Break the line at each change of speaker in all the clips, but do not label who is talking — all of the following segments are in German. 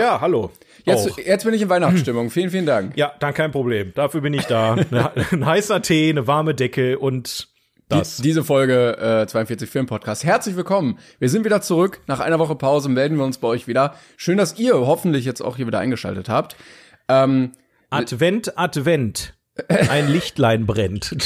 Ja, ja hallo.
Jetzt, jetzt bin ich in Weihnachtsstimmung. vielen, vielen Dank.
Ja, dann kein Problem. Dafür bin ich da. ein heißer Tee, eine warme Decke und das.
Die, diese Folge äh, 42 Film Podcast. Herzlich willkommen. Wir sind wieder zurück. Nach einer Woche Pause melden wir uns bei euch wieder. Schön, dass ihr hoffentlich jetzt auch hier wieder eingeschaltet habt. Ähm,
Advent, Advent. Ein Lichtlein brennt.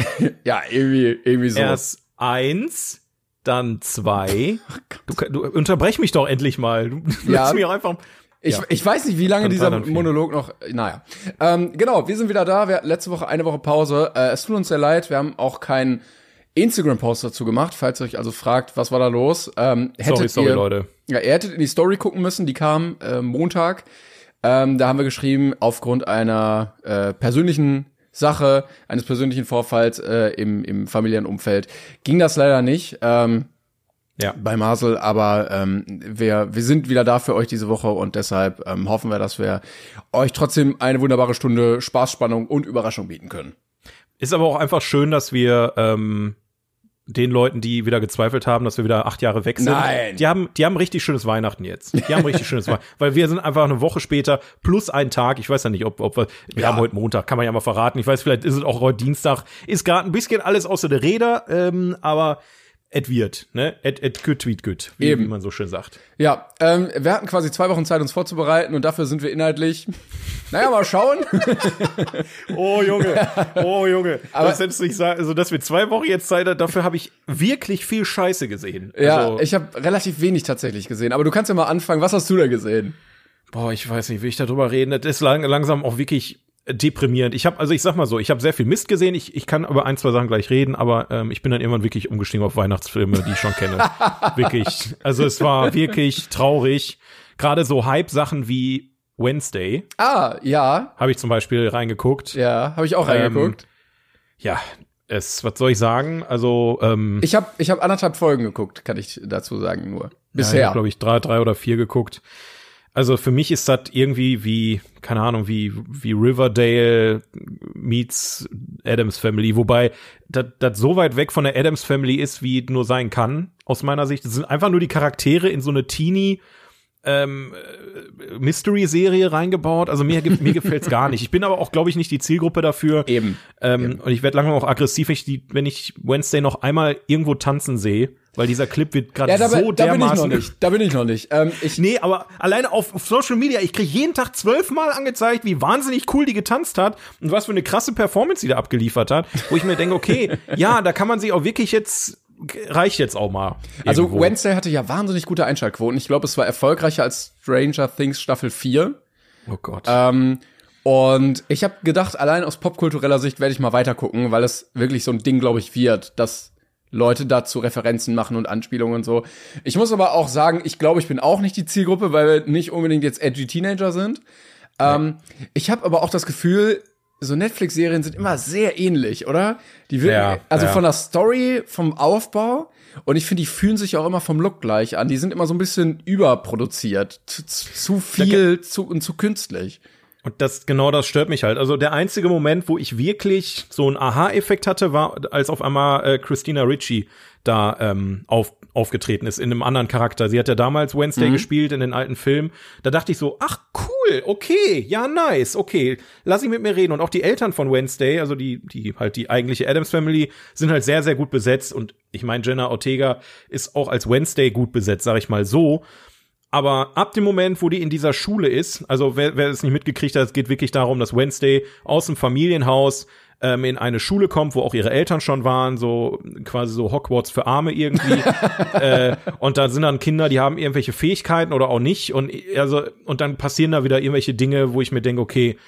ja, irgendwie, irgendwie so.
Erst eins, dann zwei. Oh du, du unterbrech mich doch endlich mal. Du
ja. lässt mich auch einfach. Ich, ja. ich weiß nicht, wie lange dieser Monolog noch. Naja. Ähm, genau, wir sind wieder da. Wir hatten letzte Woche eine Woche Pause. Äh, es tut uns sehr leid. Wir haben auch keinen Instagram-Post dazu gemacht. Falls ihr euch also fragt, was war da los? Ähm,
sorry, sorry,
ihr,
Leute.
Ja, ihr hättet in die Story gucken müssen. Die kam äh, Montag. Ähm, da haben wir geschrieben, aufgrund einer äh, persönlichen Sache, eines persönlichen Vorfalls äh, im, im familiären Umfeld, ging das leider nicht. Ähm, ja. bei Marcel, aber ähm, wir, wir sind wieder da für euch diese Woche und deshalb ähm, hoffen wir, dass wir euch trotzdem eine wunderbare Stunde Spaß, Spannung und Überraschung bieten können.
Ist aber auch einfach schön, dass wir ähm, den Leuten, die wieder gezweifelt haben, dass wir wieder acht Jahre weg sind.
Nein.
Die haben, die haben richtig schönes Weihnachten jetzt. Die haben richtig schönes Weihnachten. Weil wir sind einfach eine Woche später plus einen Tag. Ich weiß ja nicht, ob, ob wir, wir ja. haben heute Montag, kann man ja mal verraten. Ich weiß, vielleicht ist es auch heute Dienstag. Ist gerade ein bisschen alles außer der Räder, ähm, aber et wird, ne? Et, et good tweet good, wie, Eben. wie man so schön sagt.
Ja, ähm, wir hatten quasi zwei Wochen Zeit, uns vorzubereiten und dafür sind wir inhaltlich, naja, mal schauen.
oh Junge, oh Junge. Aber das du nicht sagen, also dass wir zwei Wochen jetzt Zeit haben, dafür habe ich wirklich viel Scheiße gesehen.
Ja,
also,
ich habe relativ wenig tatsächlich gesehen, aber du kannst ja mal anfangen, was hast du da gesehen?
Boah, ich weiß nicht, will ich darüber reden. Das ist lang, langsam auch wirklich deprimierend. Ich habe, also ich sag mal so, ich habe sehr viel Mist gesehen. Ich, ich kann über ein, zwei Sachen gleich reden, aber ähm, ich bin dann irgendwann wirklich umgestiegen auf Weihnachtsfilme, die ich schon kenne. wirklich. Also es war wirklich traurig. Gerade so Hype-Sachen wie Wednesday.
Ah, ja.
Habe ich zum Beispiel reingeguckt.
Ja, habe ich auch reingeguckt. Ähm,
ja, es, was soll ich sagen? Also ähm,
ich habe ich hab anderthalb Folgen geguckt, kann ich dazu sagen nur. Bisher.
Ja, glaube ich drei, drei oder vier geguckt. Also für mich ist das irgendwie wie, keine Ahnung, wie, wie Riverdale meets Adams Family, wobei das so weit weg von der Adams Family ist, wie nur sein kann, aus meiner Sicht. Das sind einfach nur die Charaktere in so eine Teenie, ähm, äh, Mystery-Serie reingebaut. Also mir, mir gefällt's gar nicht. Ich bin aber auch, glaube ich, nicht die Zielgruppe dafür.
Eben.
Ähm,
Eben.
Und ich werde langsam auch aggressiv, wenn ich, die, wenn ich Wednesday noch einmal irgendwo tanzen sehe. Weil dieser Clip wird gerade ja, so
da
dermaßen.
bin ich noch nicht. Da bin ich noch nicht. Ähm, ich
nee, aber alleine auf, auf Social Media, ich krieg jeden Tag zwölfmal angezeigt, wie wahnsinnig cool die getanzt hat und was für eine krasse Performance die da abgeliefert hat, wo ich mir denke, okay, ja, da kann man sich auch wirklich jetzt reicht jetzt auch mal.
Also irgendwo. Wednesday hatte ja wahnsinnig gute Einschaltquoten. Ich glaube, es war erfolgreicher als Stranger Things Staffel 4.
Oh Gott.
Ähm, und ich habe gedacht, allein aus popkultureller Sicht werde ich mal weiter gucken, weil es wirklich so ein Ding, glaube ich, wird, dass Leute dazu Referenzen machen und Anspielungen und so. Ich muss aber auch sagen, ich glaube, ich bin auch nicht die Zielgruppe, weil wir nicht unbedingt jetzt edgy Teenager sind. Ähm, ich habe aber auch das Gefühl, so Netflix-Serien sind immer sehr ähnlich, oder? Die wirken, ja, also ja. von der Story, vom Aufbau. Und ich finde, die fühlen sich auch immer vom Look gleich an. Die sind immer so ein bisschen überproduziert. Zu, zu viel zu, und zu künstlich.
Und das, genau das stört mich halt. Also der einzige Moment, wo ich wirklich so einen Aha-Effekt hatte, war, als auf einmal äh, Christina Ritchie da ähm, auf, aufgetreten ist in einem anderen Charakter. Sie hat ja damals Wednesday mhm. gespielt in den alten Filmen. Da dachte ich so, ach cool, okay, ja nice, okay, lass ich mit mir reden. Und auch die Eltern von Wednesday, also die, die halt die eigentliche Adams Family, sind halt sehr, sehr gut besetzt. Und ich meine, Jenna Ortega ist auch als Wednesday gut besetzt, sag ich mal so. Aber ab dem Moment, wo die in dieser Schule ist, also wer, wer es nicht mitgekriegt hat, es geht wirklich darum, dass Wednesday aus dem Familienhaus ähm, in eine Schule kommt, wo auch ihre Eltern schon waren, so quasi so Hogwarts für Arme irgendwie. äh, und da sind dann Kinder, die haben irgendwelche Fähigkeiten oder auch nicht. Und also, und dann passieren da wieder irgendwelche Dinge, wo ich mir denke, okay,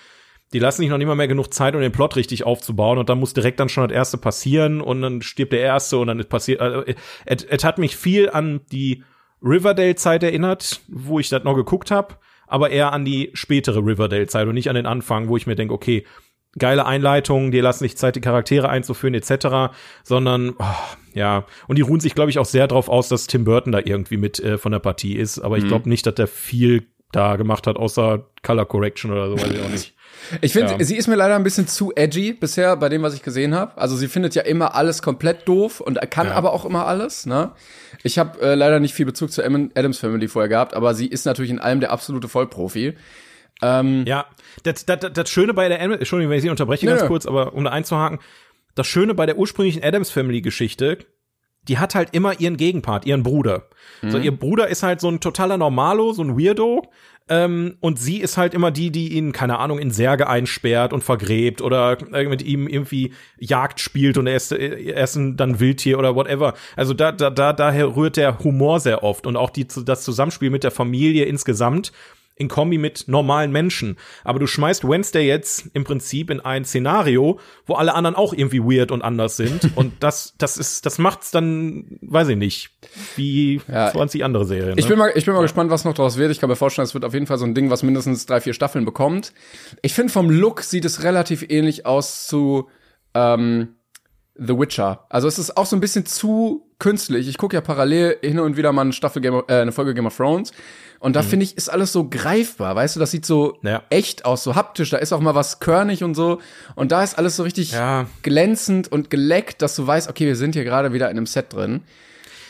die lassen sich noch nicht mal mehr genug Zeit, um den Plot richtig aufzubauen und dann muss direkt dann schon das erste passieren und dann stirbt der erste und dann ist passiert. Also, es, es hat mich viel an die Riverdale-Zeit erinnert, wo ich das noch geguckt habe, aber eher an die spätere Riverdale-Zeit und nicht an den Anfang, wo ich mir denke, okay, geile Einleitung, die lassen sich Zeit, die Charaktere einzuführen, etc., sondern oh, ja, und die ruhen sich, glaube ich, auch sehr drauf aus, dass Tim Burton da irgendwie mit äh, von der Partie ist, aber ich mhm. glaube nicht, dass der viel da gemacht hat, außer Color Correction oder so, weiß ich auch nicht.
Ich finde,
Ja.
sie ist mir leider ein bisschen zu edgy bisher bei dem, was ich gesehen habe. Also sie findet ja immer alles komplett doof und kann
Ja.
aber auch immer alles. Ne? Ich habe äh, leider nicht viel Bezug zur Adams Family vorher gehabt, aber sie ist natürlich in allem der absolute Vollprofi. Ähm,
Ja, das, das, das, Schöne bei der, Entschuldigung, wenn ich Sie unterbreche
Nö,
ganz kurz, aber um da einzuhaken, das Schöne bei der ursprünglichen Adams Family Geschichte, die hat halt immer ihren Gegenpart, ihren Bruder.
Mhm.
So, ihr Bruder ist halt so ein totaler Normalo, so ein Weirdo. Ähm, und sie ist halt immer die, die ihn, keine Ahnung, in Särge einsperrt und vergräbt oder mit ihm irgendwie Jagd spielt und er ist, er ist dann Wildtier oder whatever. Also da, da, da, daher rührt der Humor sehr oft und auch die, das Zusammenspiel mit der Familie insgesamt in Kombi mit normalen Menschen. Aber du schmeißt Wednesday jetzt im Prinzip in ein Szenario, wo alle anderen auch irgendwie weird und anders sind. und das, das ist, das macht's dann, weiß ich nicht, wie
Ja.
20 andere Serien. Ne?
Ich bin mal, ich bin mal gespannt, was noch daraus wird. Ich kann mir vorstellen, es wird auf jeden Fall so ein Ding, was mindestens drei, vier Staffeln bekommt. Ich finde, vom Look sieht es relativ ähnlich aus zu ähm, The Witcher. Also es ist auch so ein bisschen zu künstlich. Ich gucke ja parallel hin und wieder mal eine Staffel Game of, äh, eine Folge Game of Thrones. Und da finde ich, ist alles so greifbar, weißt du, das sieht so
Ja.
echt aus, so haptisch, da ist auch mal was körnig und so. Und da ist alles so richtig
Ja.
glänzend und geleckt, dass du weißt, okay, wir sind hier gerade wieder in einem Set drin.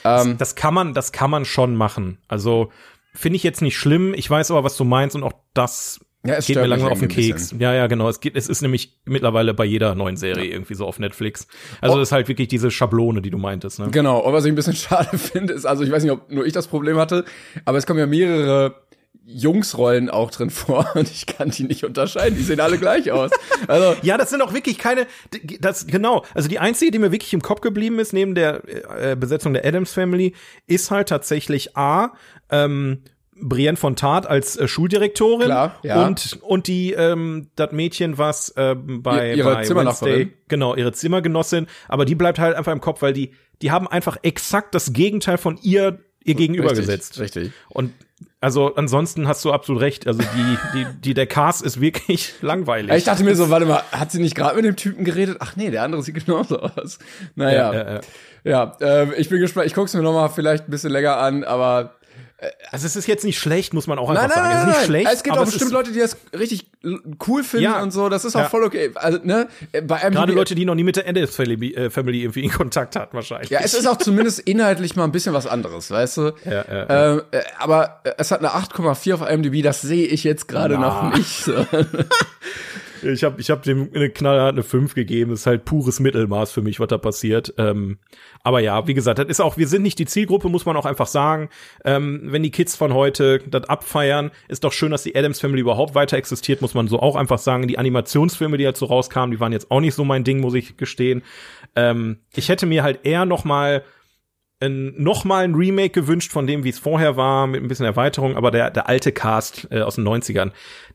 das kann man, das kann man schon machen. Also finde ich jetzt nicht schlimm. Ich weiß aber, was du meinst und auch das
Ja, es
geht mir langsam auf den Keks. Ja, ja, genau. Es geht, es ist nämlich mittlerweile bei jeder neuen Serie irgendwie so auf Netflix. Also
Oh.
das ist halt wirklich diese Schablone, die du meintest. Ne?
Genau, und was ich ein bisschen schade finde, ist, also ich weiß nicht, ob nur ich das Problem hatte, aber es kommen ja mehrere Jungsrollen auch drin vor und ich kann die nicht unterscheiden. Die sehen alle gleich aus. Also,
Ja, das sind auch wirklich keine, das, genau, also die einzige, die mir wirklich im Kopf geblieben ist, neben der äh, Besetzung der Adams Family, ist halt tatsächlich A, ähm, Brienne von Tart als äh, Schuldirektorin
Klar, ja.
und und die ähm, das Mädchen was ähm, bei,
Ihr- ihre
bei. Wednesday, genau ihre Zimmergenossin, aber die bleibt halt einfach im Kopf, weil die die haben einfach exakt das Gegenteil von ihr ihr gegenüber
richtig,
gesetzt.
Richtig.
Und also ansonsten hast du absolut recht. Also die die die der Cast ist wirklich langweilig.
Ich dachte mir so, warte mal, hat sie nicht gerade mit dem Typen geredet? Ach nee, der andere sieht genauso aus. Naja,
Ja, ja,
ja,
ja.
äh, ich bin gespannt. Ich guck's mir noch mal vielleicht ein bisschen länger an, aber
Also es ist jetzt nicht schlecht, muss man auch einfach
Nein, nein,
sagen.
nein,
es ist
nein,
nicht
nein.
schlecht.
Es gibt auch
es
bestimmt Leute, die das richtig cool finden
Ja.
und so. Das ist auch
Ja.
voll okay. Also, ne, bei einem
Gerade Leute, die noch nie mit der Family, äh, Family irgendwie in Kontakt hatten, wahrscheinlich.
Ja, es ist auch zumindest inhaltlich mal ein bisschen was anderes, weißt du?
Ja, ja,
Ähm, äh, aber äh, es hat eine 8,4 auf IMDb, das sehe ich jetzt gerade noch nicht. So.
Ich habe ich hab dem eine knallhart eine 5 gegeben. Das ist halt pures Mittelmaß für mich, was da passiert. Ähm, aber ja, wie gesagt, das ist auch, wir sind nicht die Zielgruppe, muss man auch einfach sagen. Ähm, wenn die Kids von heute das abfeiern, ist doch schön, dass die Adams Family überhaupt weiter existiert, muss man so auch einfach sagen. Die Animationsfilme, die jetzt so rauskamen, die waren jetzt auch nicht so mein Ding, muss ich gestehen. Ähm, ich hätte mir halt eher noch mal ein, noch mal ein Remake gewünscht von dem, wie es vorher war, mit ein bisschen Erweiterung, aber der, der alte Cast äh, aus den 90ern,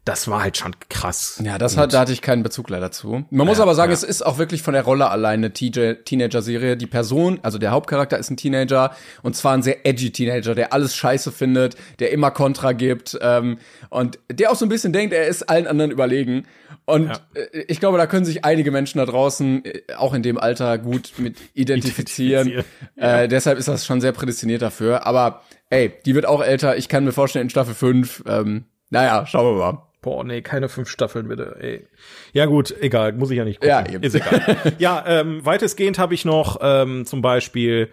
das war halt schon krass.
Ja, das hat, da hatte ich keinen Bezug leider zu. Man muss
Ja,
aber sagen,
ja.
es ist auch wirklich von der Rolle allein eine TJ Teenager-Serie. Die Person, also der Hauptcharakter ist ein Teenager und zwar ein sehr edgy Teenager, der alles scheiße findet, der immer Kontra gibt ähm, und der auch so ein bisschen denkt, er ist allen anderen überlegen. Und
Ja.
äh, ich glaube, da können sich einige Menschen da draußen äh, auch in dem Alter gut mit identifizieren.
Identifizieren,
Äh, deshalb ist das schon sehr prädestiniert dafür. Aber ey, die wird auch älter. Ich kann mir vorstellen, in Staffel 5, ähm, naja, schauen wir mal.
Boah, nee, keine fünf Staffeln bitte. Ey. Ja gut, egal, muss ich ja nicht gucken.
Ja, eben.
Ist egal. ja, ähm, weitestgehend habe ich noch ähm, zum Beispiel,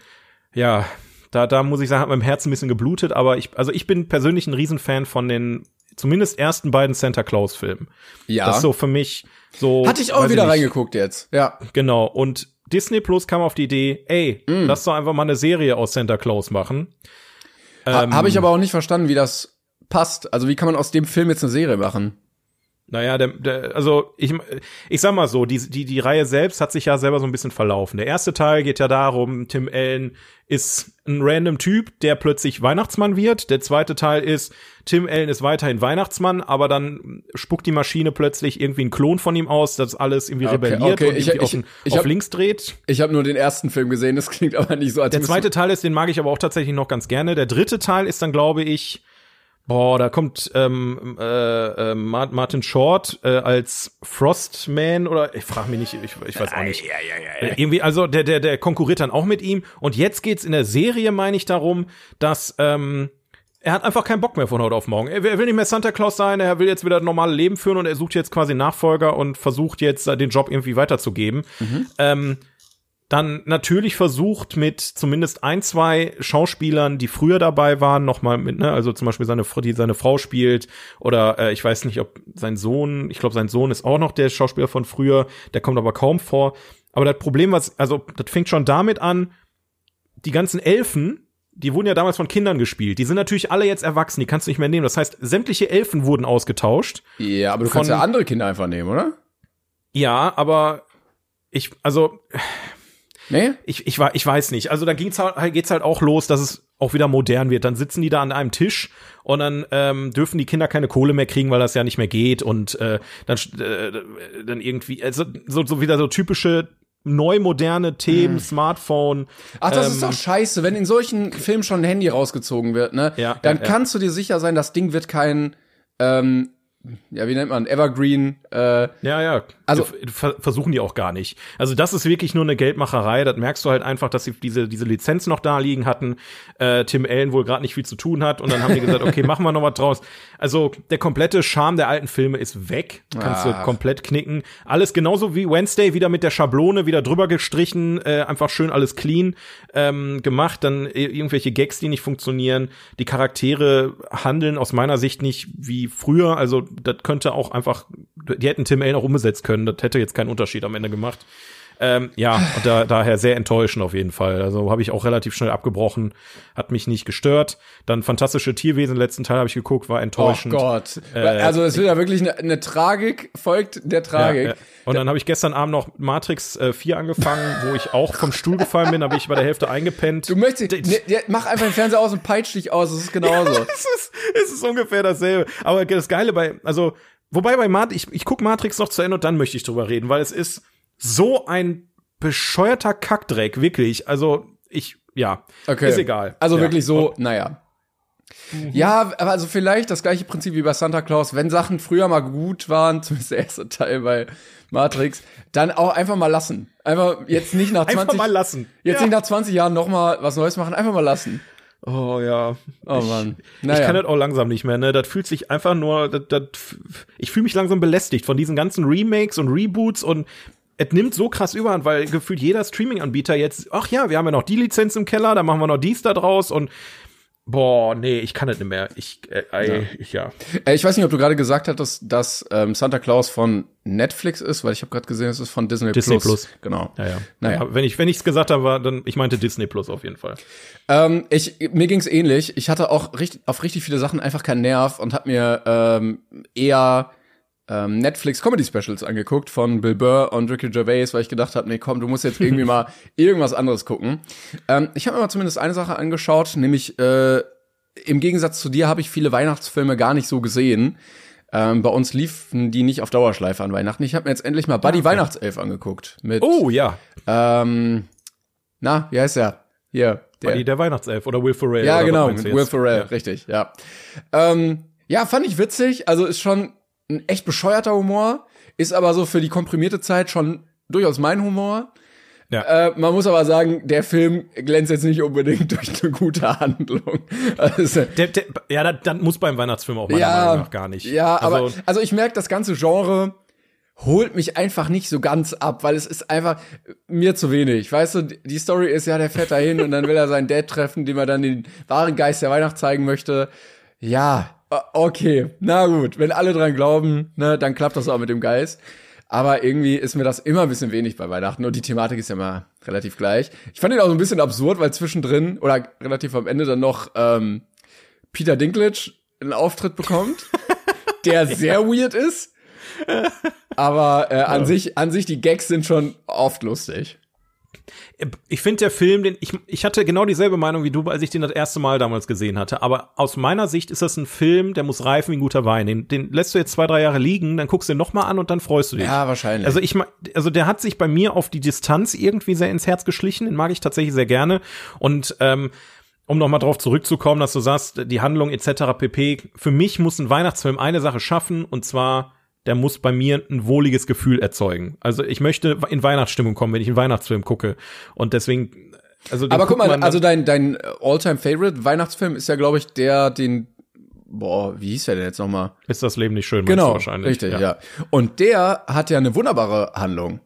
ja, da, da muss ich sagen, hat meinem Herzen ein bisschen geblutet, aber ich, also ich bin persönlich ein Riesenfan von den zumindest ersten beiden Santa Claus Filmen.
Ja.
Das ist so für mich so.
Hatte ich auch wieder
nicht,
reingeguckt jetzt. Ja.
Genau. Und Disney Plus kam auf die Idee, ey,
Mm.
lass doch einfach mal eine Serie aus Santa Claus machen.
Ha
Ähm,
Habe ich aber auch nicht verstanden, wie das passt. Also wie kann man aus dem Film jetzt eine Serie machen?
Naja, der, der, also ich, ich sag mal so, die, die, die Reihe selbst hat sich ja selber so ein bisschen verlaufen. Der erste Teil geht ja darum, Tim Allen ist ein random Typ, der plötzlich Weihnachtsmann wird. Der zweite Teil ist, Tim Allen ist weiterhin Weihnachtsmann, aber dann spuckt die Maschine plötzlich irgendwie einen Klon von ihm aus, das alles irgendwie
Okay,
rebelliert
okay,
und
ich-
irgendwie
ich-
auf,
ich
auf
hab-
links dreht.
Ich habe nur den ersten Film gesehen, das klingt aber nicht so, als
Der zweite Teil ist, den mag ich aber auch tatsächlich noch ganz gerne. Der dritte Teil ist dann, glaube ich, boah, da kommt ähm, äh, äh, Ma- Martin Short äh, als Frostman oder ich frage mich nicht, ich, ich weiß auch nicht. Äh, Irgendwie, also der, der, der konkurriert dann auch mit ihm. Und jetzt geht's in der Serie, meine ich, darum, dass ähm, er hat einfach keinen Bock mehr von heute auf morgen. Er will nicht mehr Santa Claus sein, er will jetzt wieder ein normales Leben führen und er sucht jetzt quasi Nachfolger und versucht jetzt den Job irgendwie weiterzugeben. Mhm. Ähm, dann natürlich versucht mit zumindest ein, zwei Schauspielern, die früher dabei waren, nochmal mit, ne, also zum Beispiel seine, die seine Frau spielt oder äh, ich weiß nicht, ob sein Sohn, ich glaube, sein Sohn ist auch noch der Schauspieler von früher, der kommt aber kaum vor. Aber das Problem, was, also das fängt schon damit an, die ganzen Elfen, die wurden ja damals von Kindern gespielt. Die sind natürlich alle jetzt erwachsen, die kannst du nicht mehr nehmen. Das heißt, sämtliche Elfen wurden ausgetauscht.
Ja, aber du kannst ja andere Kinder einfach nehmen, oder?
Ja, aber ich, also.
Nee?
Ich, ich, ich weiß nicht. Also da geht's halt, geht's halt auch los, dass es auch wieder modern wird. Dann sitzen die da an einem Tisch und dann ähm, dürfen die Kinder keine Kohle mehr kriegen, weil das ja nicht mehr geht und äh, dann äh, dann irgendwie also so, so wieder so typische neu moderne Themen, hm. Smartphone.
Ach, das ähm, ist doch scheiße, wenn in solchen Filmen schon ein Handy rausgezogen wird, ne? Ja, dann ja, kannst ja. du dir sicher sein, das Ding wird kein ähm, ja, wie nennt man, Evergreen. Äh,
ja, ja. Also versuchen die auch gar nicht. Also das ist wirklich nur eine Geldmacherei. Das merkst du halt einfach, dass sie diese diese Lizenz noch da liegen hatten. Äh, Tim Allen wohl gerade nicht viel zu tun hat und dann haben die gesagt, okay, machen wir noch was draus. Also der komplette Charme der alten Filme ist weg. Kannst Ach. du komplett knicken. Alles genauso wie Wednesday wieder mit der Schablone wieder drüber gestrichen, äh, einfach schön alles clean ähm, gemacht. Dann irgendwelche Gags, die nicht funktionieren. Die Charaktere handeln aus meiner Sicht nicht wie früher. Also das könnte auch einfach, die hätten Tim Allen auch umgesetzt können. Das hätte jetzt keinen Unterschied am Ende gemacht. Ähm, ja, und da, daher sehr enttäuschend auf jeden Fall. Also habe ich auch relativ schnell abgebrochen, hat mich nicht gestört. Dann fantastische Tierwesen, letzten Teil habe ich geguckt, war enttäuschend.
Oh Gott. Äh, also es wird ja wirklich eine, eine Tragik, folgt der Tragik. Ja, ja.
Und dann habe ich gestern Abend noch Matrix äh, 4 angefangen, wo ich auch vom Stuhl gefallen bin, habe ich bei der Hälfte eingepennt.
Du möchtest, ne, mach einfach den Fernseher aus und peitsch dich aus, es ist genauso. Ja,
es, ist, es ist ungefähr dasselbe. Aber das Geile bei, also, wobei bei Matrix, ich, ich guck Matrix noch zu Ende und dann möchte ich drüber reden, weil es ist so ein bescheuerter Kackdreck, wirklich. Also, ich, ja,
okay.
ist egal.
Also
ja.
wirklich so, naja. Mhm. Ja, aber also vielleicht das gleiche Prinzip wie bei Santa Claus, wenn Sachen früher mal gut waren, zumindest der erste Teil bei Matrix, dann auch einfach mal lassen. Einfach jetzt nicht nach 20
Einfach mal lassen.
Jetzt ja. nicht nach 20 Jahren noch mal was Neues machen, einfach mal lassen.
Oh ja.
Oh Mann.
Naja. Ich kann das auch langsam nicht mehr, ne? Das fühlt sich einfach nur das, das, ich fühle mich langsam belästigt von diesen ganzen Remakes und Reboots und es nimmt so krass überhand, weil gefühlt jeder Streaming-Anbieter jetzt, ach ja, wir haben ja noch die Lizenz im Keller, da machen wir noch dies da draus und Boah, nee, ich kann das nicht mehr. Ich, äh, ja. Ich, ja.
Äh, ich weiß nicht, ob du gerade gesagt hattest, dass ähm, Santa Claus von Netflix ist, weil ich habe gerade gesehen, es ist von Disney,
Disney Plus. Plus.
Genau.
Ja, ja. Naja. Ja, wenn ich wenn ich's gesagt habe, war, dann ich meinte Disney Plus auf jeden Fall.
Ähm, ich mir ging's ähnlich. Ich hatte auch richtig, auf richtig viele Sachen einfach keinen Nerv und habe mir ähm, eher ähm, Netflix Comedy Specials angeguckt von Bill Burr und Ricky Gervais, weil ich gedacht habe, nee, komm, du musst jetzt irgendwie mal irgendwas anderes gucken. Ähm, ich habe mir mal zumindest eine Sache angeschaut, nämlich äh, im Gegensatz zu dir habe ich viele Weihnachtsfilme gar nicht so gesehen. Ähm, bei uns liefen die nicht auf Dauerschleife an Weihnachten. Ich habe mir jetzt endlich mal Buddy ja, okay. Weihnachtself angeguckt. Mit,
oh ja.
Ähm, na, wie heißt der? Hier.
Der, Buddy der Weihnachtself oder Will Ferrell.
Ja, genau, Will Ferrell, ja. richtig, ja. Ähm, ja, fand ich witzig. Also ist schon ein echt bescheuerter Humor, ist aber so für die komprimierte Zeit schon durchaus mein Humor. Ja. Äh, man muss aber sagen, der Film glänzt jetzt nicht unbedingt durch eine gute Handlung.
Also, der, der, ja, das, das muss beim Weihnachtsfilm auch meiner ja, Meinung nach gar nicht.
Ja, also, aber also ich merke, das ganze Genre holt mich einfach nicht so ganz ab, weil es ist einfach mir zu wenig. Weißt du, die Story ist ja, der fährt dahin und dann will er seinen Dad treffen, dem er dann den wahren Geist der Weihnacht zeigen möchte. Ja, okay, na gut, wenn alle dran glauben, ne, dann klappt das auch mit dem Geist. Aber irgendwie ist mir das immer ein bisschen wenig bei Weihnachten und die Thematik ist ja immer relativ gleich. Ich fand ihn auch so ein bisschen absurd, weil zwischendrin oder relativ am Ende dann noch ähm, Peter Dinklage einen Auftritt bekommt, der sehr weird ist. Aber äh, an ja. sich, an sich die Gags sind schon oft lustig
ich finde der Film, den ich, ich hatte genau dieselbe Meinung wie du, als ich den das erste Mal damals gesehen hatte. Aber aus meiner Sicht ist das ein Film, der muss reifen wie ein guter Wein. Den, den lässt du jetzt zwei, drei Jahre liegen, dann guckst du ihn noch mal an und dann freust du dich.
Ja, wahrscheinlich.
Also ich, also der hat sich bei mir auf die Distanz irgendwie sehr ins Herz geschlichen. Den mag ich tatsächlich sehr gerne. Und ähm, um noch mal drauf zurückzukommen, dass du sagst, die Handlung etc. pp. Für mich muss ein Weihnachtsfilm eine Sache schaffen und zwar der muss bei mir ein wohliges Gefühl erzeugen. Also ich möchte in Weihnachtsstimmung kommen, wenn ich einen Weihnachtsfilm gucke. Und deswegen Also
Aber guck mal, also dein, dein All-Time-Favorite Weihnachtsfilm ist ja, glaube ich, der, den, boah, wie hieß der denn jetzt nochmal?
ist das Leben nicht schön,
Genau,
wahrscheinlich.
richtig, ja. Und der hat ja eine wunderbare Handlung.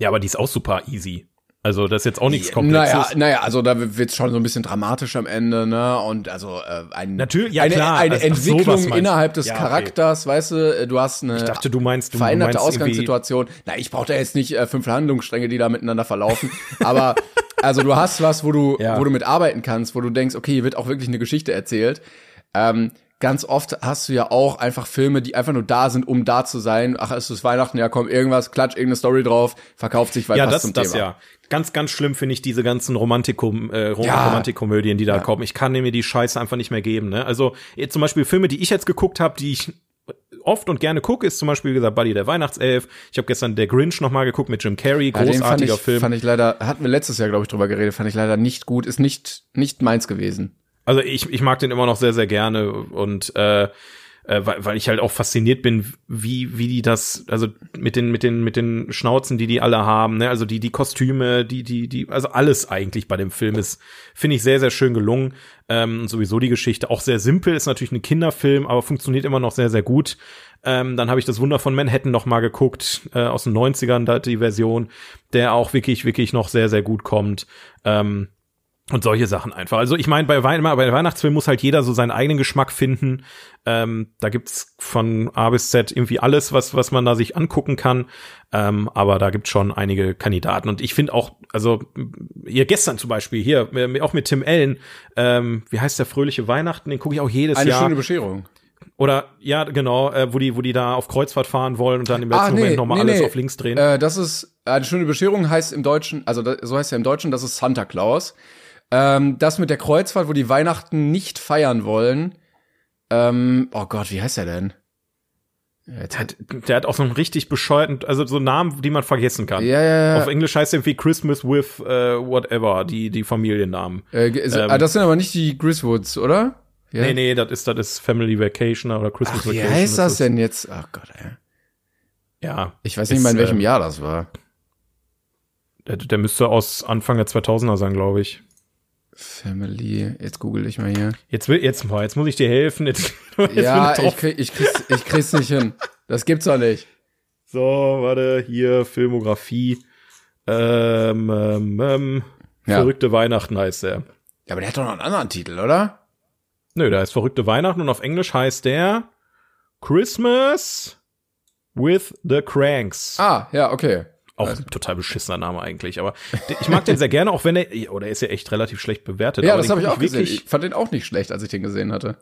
Ja, aber die ist auch super easy. Also das ist jetzt auch nichts Komplexes.
Naja, naja, also da wird's schon so ein bisschen dramatisch am Ende, ne? Und also äh, ein,
Natürlich, ja,
eine,
klar.
eine
Also,
Entwicklung
meinst du.
innerhalb des
Ja, okay.
Charakters, weißt du, du hast eine
Ich dachte, du meinst, du, du
veränderte
meinst irgendwie-
Ausgangssituation. Na, ich brauche da jetzt nicht äh, fünf Handlungsstränge, die da miteinander verlaufen, aber also du hast was, wo du
Ja.
wo du mitarbeiten kannst, wo du denkst, okay, hier wird auch wirklich eine Geschichte erzählt. Ähm, ganz oft hast du ja auch einfach Filme, die einfach nur da sind, um da zu sein. Ach, es ist Weihnachten, ja komm, irgendwas, klatsch irgendeine Story drauf, verkauft sich, weil
Ja,
passt
das,
zum
das
Thema.
ja. Ganz, ganz schlimm finde ich diese ganzen Romantikum, äh, Rom
Ja.
Romantikkomödien, die da kommen. Ich kann mir die Scheiße einfach nicht mehr geben. Ne? Also jetzt zum Beispiel Filme, die ich jetzt geguckt habe, die ich oft und gerne gucke, ist zum Beispiel wie gesagt Buddy der Weihnachtself. Ich habe gestern der Grinch noch mal geguckt mit Jim Carrey,
Ja, den fand
großartiger
ich,
Film.
fand ich leider, hatten wir letztes Jahr, glaube ich, drüber geredet, fand ich leider nicht gut, ist nicht, nicht meins gewesen.
Also ich, ich mag den immer noch sehr, sehr gerne und äh, äh, weil, weil ich halt auch fasziniert bin, wie, wie die das, also mit den, mit den, mit den Schnauzen, die die alle haben, ne, also die, die Kostüme, die, die, die, also alles eigentlich bei dem Film ist, finde ich sehr, sehr schön gelungen. Ähm, sowieso die Geschichte auch sehr simpel, ist natürlich ein Kinderfilm, aber funktioniert immer noch sehr, sehr gut. Ähm, dann habe ich das Wunder von Manhattan noch mal geguckt, äh, aus den 90ern, da die Version, der auch wirklich, wirklich noch sehr, sehr gut kommt. Ähm, und solche Sachen einfach. Also ich meine, bei, Wein bei Weihnachtsfilmen muss halt jeder so seinen eigenen Geschmack finden. Ähm, da gibt's von A bis Z irgendwie alles, was, was man da sich angucken kann. Ähm, aber da gibt's schon einige Kandidaten. Und ich finde auch, also hier gestern zum Beispiel, hier, äh, auch mit Tim Allen, ähm, wie heißt der Fröhliche Weihnachten, den gucke ich auch jedes
Eine
Jahr.
schöne Bescherung.
Oder ja, genau, äh, wo die, wo die da auf Kreuzfahrt fahren wollen und dann im letzten
Ah, nee,
Moment nochmal
nee,
alles
nee.
auf links drehen.
Äh, das ist, eine schöne Bescherung heißt im Deutschen, also da, so heißt ja im Deutschen, das ist Santa Claus. Ähm, das mit der Kreuzfahrt, wo die Weihnachten nicht feiern wollen. Ähm, oh Gott, wie heißt der denn? Jetzt hat,
der hat auch so einen richtig bescheuerten, also so Namen, die man vergessen kann.
ja, ja, ja.
Auf Englisch heißt er irgendwie Christmas with äh, whatever, die, die Familiennamen.
Äh,
ähm,
ah, das sind aber nicht die Griswoods, oder? Ja.
Nee, nee, das ist, das ist Family Vacation oder Christmas
Ach, wie
Vacation.
heißt das
ist-
denn jetzt? Ach Gott, ey.
Ja.
Ich weiß nicht mal, in welchem
ähm,
Jahr das war.
Der, der müsste aus Anfang der 2000er sein, glaube ich.
Family, jetzt google ich mal hier.
Jetzt will, jetzt, boah, jetzt muss ich dir helfen. Jetzt, jetzt
ja,
ich
ich, krieg, ich, krieg's, ich krieg's nicht hin. Das gibt's doch nicht.
So, warte, hier, Filmografie. Ähm, ähm, ähm,
Ja.
Verrückte Weihnachten heißt der.
Ja, aber der hat doch noch einen anderen Titel, oder?
Nö, da ist Verrückte Weihnachten und auf Englisch heißt der Christmas with the Cranks.
Ah, ja, okay.
Auch ein total beschissener Name eigentlich, aber ich mag den sehr gerne, auch wenn er, oder er ist ja echt relativ schlecht bewertet.
Ja, das habe ich auch gesehen.
wirklich-
Ich fand den auch nicht schlecht, als ich den gesehen hatte.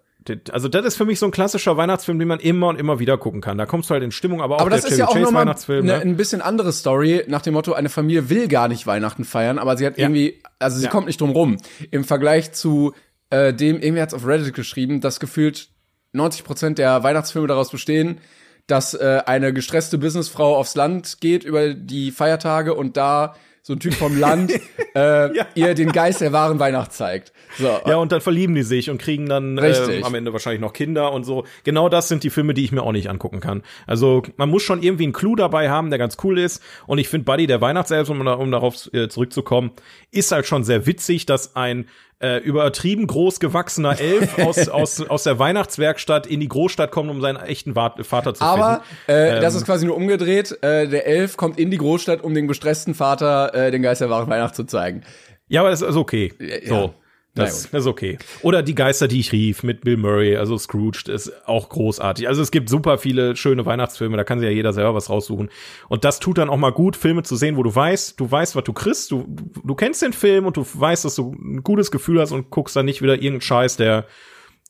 Also das ist für mich so ein klassischer Weihnachtsfilm, den man immer und immer wieder gucken kann. Da kommst du halt in Stimmung, aber auch
Aber das
der
ist
Chevy
ja auch
Chase Weihnachtsfilm.
eine
Ne?
ein bisschen andere Story, nach dem Motto, eine Familie will gar nicht Weihnachten feiern, aber sie hat
Ja.
irgendwie, also sie
Ja.
kommt nicht drum rum. Im Vergleich zu äh, dem, irgendwie hat's auf Reddit geschrieben, dass gefühlt 90% der Weihnachtsfilme daraus bestehen, dass äh, eine gestresste Businessfrau aufs Land geht über die Feiertage und da so ein Typ vom Land äh,
Ja.
ihr den Geist der wahren Weihnacht zeigt. So,
Ja, und dann verlieben die sich und kriegen dann ähm, am Ende wahrscheinlich noch Kinder und so. Genau das sind die Filme, die ich mir auch nicht angucken kann. Also man muss schon irgendwie einen Clou dabei haben, der ganz cool ist. Und ich finde Buddy, der Weihnachtself, um, um darauf äh, zurückzukommen, ist halt schon sehr witzig, dass ein äh, übertrieben groß gewachsener Elf aus, aus, aus der Weihnachtswerkstatt in die Großstadt kommt, um seinen echten Vater zu
Aber
finden.
äh, das
Ähm,
ist quasi nur umgedreht. Äh, der Elf kommt in die Großstadt, um dem gestressten Vater äh, den Geist der wahren Weihnacht zu zeigen.
Ja, aber das ist okay.
Ja.
So. Das, das ist okay. Oder die Geister, die ich rief, mit Bill Murray, also Scrooge, ist auch großartig. Also es gibt super viele schöne Weihnachtsfilme, da kann sich ja jeder selber was raussuchen. Und das tut dann auch mal gut, Filme zu sehen, wo du weißt, du weißt, was du kriegst, du, du kennst den Film und du weißt, dass du ein gutes Gefühl hast und guckst dann nicht wieder irgendeinen Scheiß, der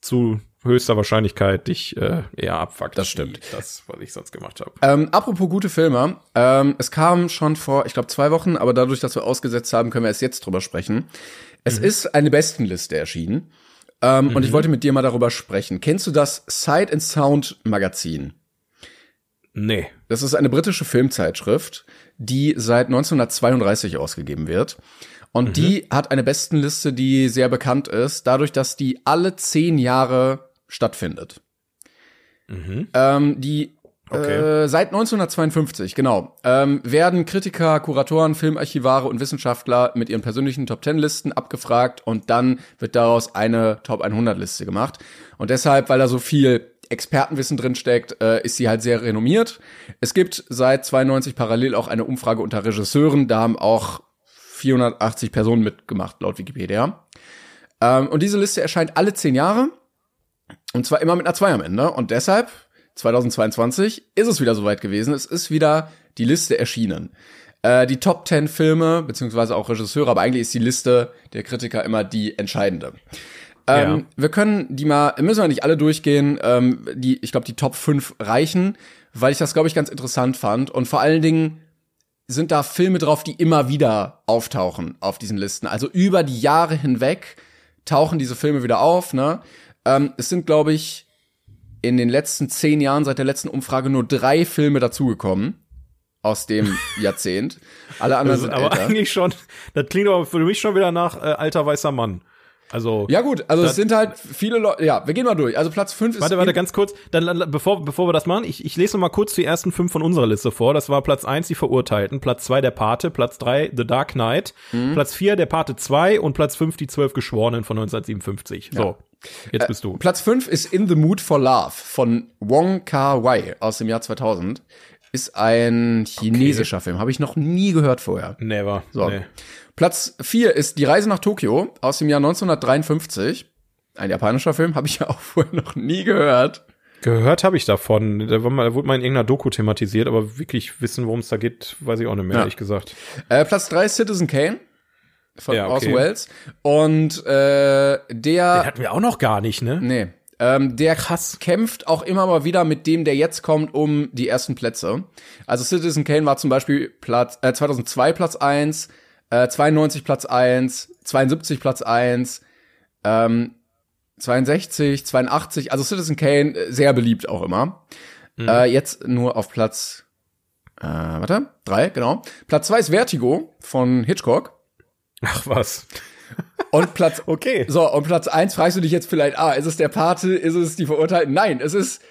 zu höchster Wahrscheinlichkeit dich äh, eher abfuckt.
Das stimmt.
Das, was ich sonst gemacht habe.
Ähm, apropos gute Filme, ähm, es kam schon vor, ich glaube, zwei Wochen, aber dadurch, dass wir ausgesetzt haben, können wir erst jetzt drüber sprechen. Es ist eine Bestenliste erschienen. Ähm, Und ich wollte mit dir mal darüber sprechen. Kennst du das Sight and Sound Magazin?
Nee.
Das ist eine britische Filmzeitschrift, die seit 1932 ausgegeben wird. Und die hat eine Bestenliste, die sehr bekannt ist, dadurch, dass die alle zehn Jahre stattfindet. Ähm, die
Okay.
Äh, seit 1952, genau, ähm, werden Kritiker, Kuratoren, Filmarchivare und Wissenschaftler mit ihren persönlichen Top 10 Listen abgefragt und dann wird daraus eine Top 100 Liste gemacht. Und deshalb, weil da so viel Expertenwissen drin steckt, äh, ist sie halt sehr renommiert. Es gibt seit 92 parallel auch eine Umfrage unter Regisseuren, da haben auch 480 Personen mitgemacht, laut Wikipedia. Ähm, und diese Liste erscheint alle zehn Jahre. Und zwar immer mit einer 2 am Ende. Und deshalb 2022 ist es wieder soweit gewesen. Es ist wieder die Liste erschienen. Äh, die Top 10 Filme, beziehungsweise auch Regisseure, aber eigentlich ist die Liste der Kritiker immer die entscheidende. Ähm,
Ja.
Wir können die mal, müssen wir nicht alle durchgehen, ähm, die, ich glaube, die Top 5 reichen, weil ich das, glaube ich, ganz interessant fand. Und vor allen Dingen sind da Filme drauf, die immer wieder auftauchen auf diesen Listen. Also über die Jahre hinweg tauchen diese Filme wieder auf. Ne? Ähm, es sind, glaube ich, in den letzten zehn Jahren seit der letzten Umfrage nur drei Filme dazugekommen aus dem Jahrzehnt. Alle anderen sind
aber
älter.
eigentlich schon, das klingt aber für mich schon wieder nach äh, alter weißer Mann. Also
Ja gut, also es sind halt viele Leute. Ja, wir gehen mal durch. Also Platz 5 ist
Warte, warte, ganz kurz. Dann, bevor, bevor wir das machen, ich, ich lese noch mal kurz die ersten fünf von unserer Liste vor. Das war Platz eins die Verurteilten, Platz zwei der Pate, Platz drei The Dark Knight,
Mhm.
Platz vier der Pate 2 und Platz fünf die zwölf Geschworenen von 1957. So, jetzt bist du.
Platz 5 ist In the Mood for Love von Wong Kar-wai aus dem Jahr 2000. Ist ein chinesischer Film, habe ich noch nie gehört vorher.
Never.
So.
Nee.
Platz 4 ist Die Reise nach Tokio aus dem Jahr 1953. Ein japanischer Film, habe ich ja auch vorher noch nie gehört.
Gehört habe ich davon. Da wurde mal in irgendeiner Doku thematisiert, aber wirklich wissen, worum es da geht, weiß ich auch nicht mehr,
Ja.
ehrlich gesagt.
Äh, Platz 3 ist Citizen Kane von
Ja,
aus
okay.
Wales. Und äh, der
Hatten wir auch noch gar nicht, ne?
Nee. Ähm, der
Krass.
kämpft auch immer mal wieder mit dem, der jetzt kommt, um die ersten Plätze. Also Citizen Kane war zum Beispiel Platz, äh, 2002 Platz 1, äh, 92 Platz 1, 72 Platz 1, ähm, 62, 82. Also Citizen Kane äh, sehr beliebt auch immer. Äh, jetzt nur auf Platz, äh, warte, drei, genau. Platz zwei ist Vertigo von Hitchcock.
Ach was.
Und Platz
Okay.
so, und Platz eins fragst du dich jetzt vielleicht, ah, ist es der Pate, ist es die Verurteilten? Nein, es ist,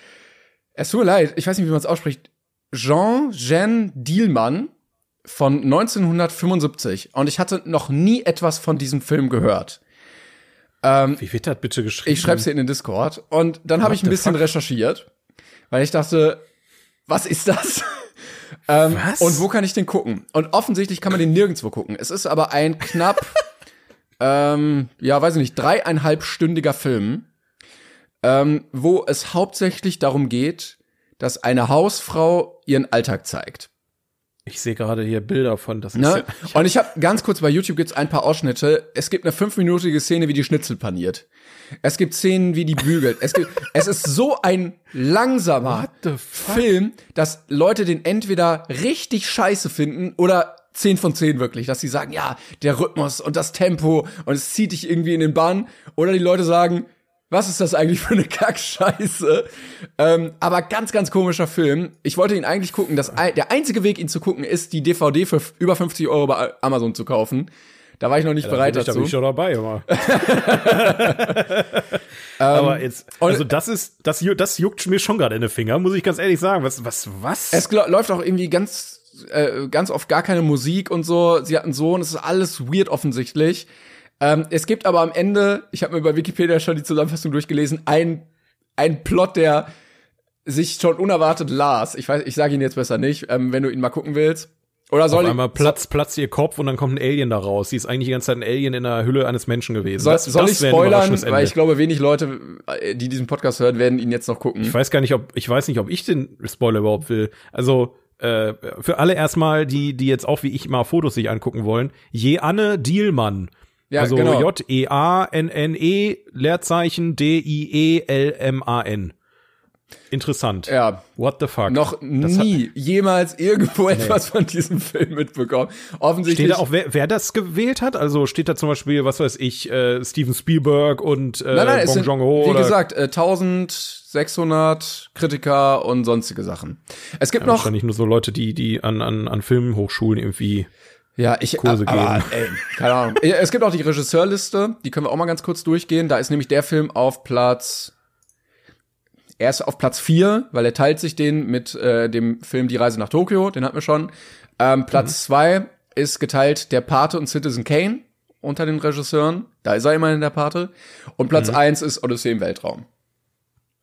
es tut mir leid, ich weiß nicht, wie man es ausspricht, Jean-Jean Dielmann von 1975. Und ich hatte noch nie etwas von diesem Film gehört.
Wie wird das bitte geschrieben?
Ich schreibe es dir in den Discord. Und dann habe ich ein bisschen
fuck?
recherchiert, weil ich dachte, was ist das? Ähm,
Was?
Und wo kann ich den gucken? Und offensichtlich kann man den nirgendwo gucken. Es ist aber ein knapp, ähm, ja, weiß ich nicht, dreieinhalbstündiger Film, ähm, wo es hauptsächlich darum geht, dass eine Hausfrau ihren Alltag zeigt.
Ich sehe gerade hier Bilder von, das ist
Ne?
ja,
Und ich habe ganz kurz bei YouTube gibt's ein paar Ausschnitte. Es gibt eine fünfminütige Szene, wie die Schnitzel paniert. Es gibt Szenen, wie die bügelt. Es gibt, es ist so ein langsamer? Film, dass Leute den entweder richtig scheiße finden oder 10 von 10 wirklich, dass sie sagen, ja, der Rhythmus und das Tempo und es zieht dich irgendwie in den Bann. Oder die Leute sagen, was ist das eigentlich für eine Kackscheiße? Ähm, aber ganz, ganz komischer Film. Ich wollte ihn eigentlich gucken. Das, der einzige Weg, ihn zu gucken, ist, die DVD für über 50 Euro bei Amazon zu kaufen. Da war ich noch nicht bereit
da bin ich, da
dazu.
bin ich schon dabei, immer. Aber jetzt,
und-
also das ist, das, das juckt mir schon gerade in den Finger, muss ich ganz ehrlich sagen. Was, was, was?
Es läuft auch irgendwie ganz, äh, ganz oft gar keine Musik und so. Sie hat einen Sohn, es ist alles weird offensichtlich. Ähm, es gibt aber am Ende, ich habe mir bei Wikipedia schon die Zusammenfassung durchgelesen, ein, ein Plot, der sich schon unerwartet las. Ich weiß, ich sage ihn jetzt besser nicht, ähm, wenn du ihn mal gucken willst. Oder
Auf
soll ich,
einmal platzt, platzt ihr Kopf und dann kommt ein Alien da raus. Sie ist eigentlich die ganze Zeit ein Alien in der Hülle eines Menschen gewesen.
soll,
Das-
soll
das
ich spoilern? Weil ich glaube, wenig Leute, äh, die diesen Podcast hören, werden ihn jetzt noch gucken.
Ich weiß gar nicht, ob ich weiß nicht, ob ich den Spoiler überhaupt will. Also äh, für alle erstmal, die die jetzt auch wie ich immer Fotos sich angucken wollen. Je Anne Dielmann.
Ja,
also
genau.
J E A N N E Leerzeichen D I E L M A N. Interessant.
Ja,
What the fuck?
noch nie jemals irgendwo etwas von diesem Film mitbekommen. Offensichtlich.
Steht da auch, wer, wer das gewählt hat? Also steht da zum Beispiel, was weiß ich, äh, Steven Spielberg und äh,
Nein, nein,
Bong Joon-ho
wie
oder
gesagt, äh, 1600 Kritiker und sonstige Sachen. Es gibt
ja,
noch,
wahrscheinlich nur so Leute, die die an an an Filmhochschulen irgendwie.
Ja, ich,
Kurse
aber,
geben.
ey, keine Ahnung. Es gibt auch die Regisseurliste, die können wir auch mal ganz kurz durchgehen. Da ist nämlich der Film auf Platz, er ist auf Platz vier, weil er teilt sich den mit äh, dem Film Die Reise nach Tokio, den hatten wir schon. Ähm, Platz mhm. zwei ist geteilt der Pate und Citizen Kane unter den Regisseuren. Da ist er immerhin der Pate. Und Platz mhm. eins ist Odyssee im Weltraum.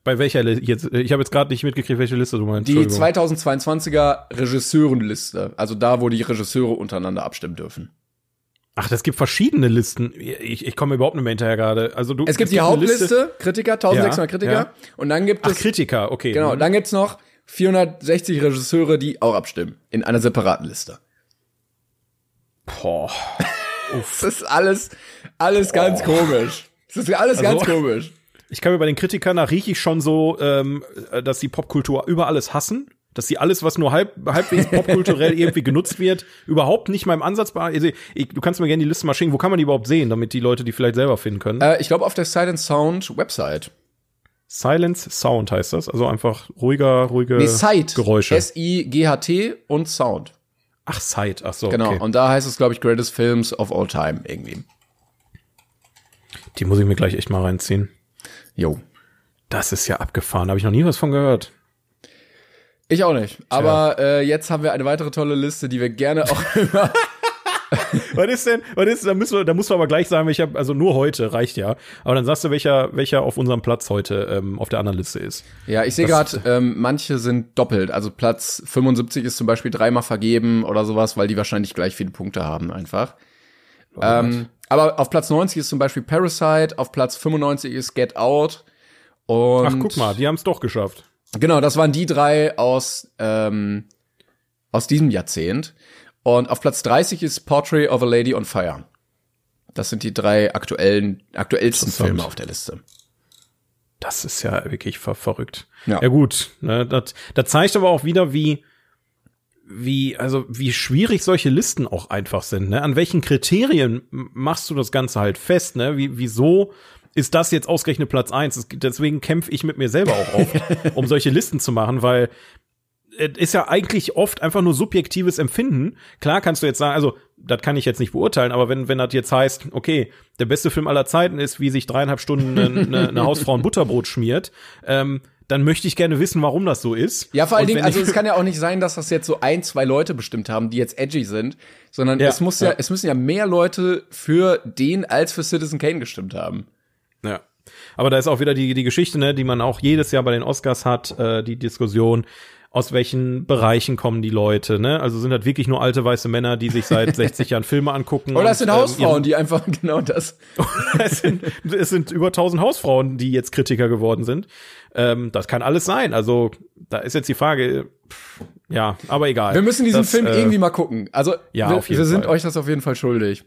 Bei welcher jetzt? Ich habe jetzt gerade nicht mitgekriegt, welche Liste du meinst.
Die 2022er Regisseurenliste, also da, wo die Regisseure untereinander abstimmen dürfen.
Ach, das gibt verschiedene Listen. Ich, ich komme überhaupt nicht mehr hinterher gerade. Also du,
es gibt es die gibt Hauptliste, Kritiker, 1600 ja, Kritiker. Ja. Und dann gibt es.
Ach, Kritiker, okay.
Genau, mhm. dann gibt's noch 460 Regisseure, die auch abstimmen. In einer separaten Liste.
Boah.
das ist alles, alles Boah. ganz komisch. Das ist alles also, ganz komisch.
Ich kann mir bei den Kritikern, da rieche ich schon so, ähm, dass die Popkultur über alles hassen dass sie alles, was nur halb, halbwegs popkulturell irgendwie genutzt wird, überhaupt nicht mal im Ansatz also, ich, Du kannst mir gerne die Liste mal schicken. Wo kann man die überhaupt sehen, damit die Leute die vielleicht selber finden können?
Äh, ich glaube auf der Silent Sound Website.
Silence Sound heißt das, also einfach ruhiger, ruhige nee, Sight. Geräusche.
S-I-G-H-T und Sound.
Ach, Sight, ach so.
Genau, okay. und da heißt es, glaube ich, Greatest Films of All Time irgendwie.
Die muss ich mir gleich echt mal reinziehen.
Jo.
Das ist ja abgefahren, habe ich noch nie was von gehört.
Ich auch nicht. Aber äh, jetzt haben wir eine weitere tolle Liste, die wir gerne auch immer.
was ist denn, was ist, da müssen wir, da musst du aber gleich sagen, welcher, also nur heute reicht ja. Aber dann sagst du, welcher, welcher auf unserem Platz heute ähm, auf der anderen Liste ist.
Ja, ich sehe gerade, ähm, manche sind doppelt. Also Platz 75 ist zum Beispiel dreimal vergeben oder sowas, weil die wahrscheinlich gleich viele Punkte haben einfach. Oh, ähm, aber auf Platz 90 ist zum Beispiel Parasite, auf Platz 95 ist Get Out. Und
Ach, guck mal, die haben es doch geschafft.
Genau, das waren die drei aus, ähm, aus diesem Jahrzehnt. Und auf Platz 30 ist Portrait of a Lady on Fire. Das sind die drei aktuellen, aktuellsten Filme auf der Liste.
Das ist ja wirklich ver verrückt. Ja, ja gut. Ne, das, das zeigt aber auch wieder, wie, wie, also wie schwierig solche Listen auch einfach sind. Ne? An welchen Kriterien machst du das Ganze halt fest? Ne? Wie, wieso ist das jetzt ausgerechnet Platz eins. Deswegen kämpfe ich mit mir selber auch oft, um solche Listen zu machen, weil es ist ja eigentlich oft einfach nur subjektives Empfinden. Klar kannst du jetzt sagen, also das kann ich jetzt nicht beurteilen, aber wenn wenn das jetzt heißt, okay, der beste Film aller Zeiten ist, wie sich dreieinhalb Stunden eine, eine Hausfrau ein Butterbrot schmiert, ähm, dann möchte ich gerne wissen, warum das so ist.
Ja, vor allen Dingen, also es kann ja auch nicht sein, dass das jetzt so ein, zwei Leute bestimmt haben, die jetzt edgy sind, sondern ja, es muss ja, ja, es müssen ja mehr Leute für den als für Citizen Kane gestimmt haben.
Ja. Aber da ist auch wieder die, die Geschichte, ne, die man auch jedes Jahr bei den Oscars hat, äh, die Diskussion, aus welchen Bereichen kommen die Leute, ne? Also sind das wirklich nur alte weiße Männer, die sich seit 60 Jahren Filme angucken.
Oder es sind ähm, Hausfrauen, die einfach genau das.
es, sind, es sind über 1000 Hausfrauen, die jetzt Kritiker geworden sind. Ähm, das kann alles sein. Also da ist jetzt die Frage, pff, ja, aber egal.
Wir müssen diesen das, Film äh, irgendwie mal gucken. Also ja, wir, wir sind euch das auf jeden Fall schuldig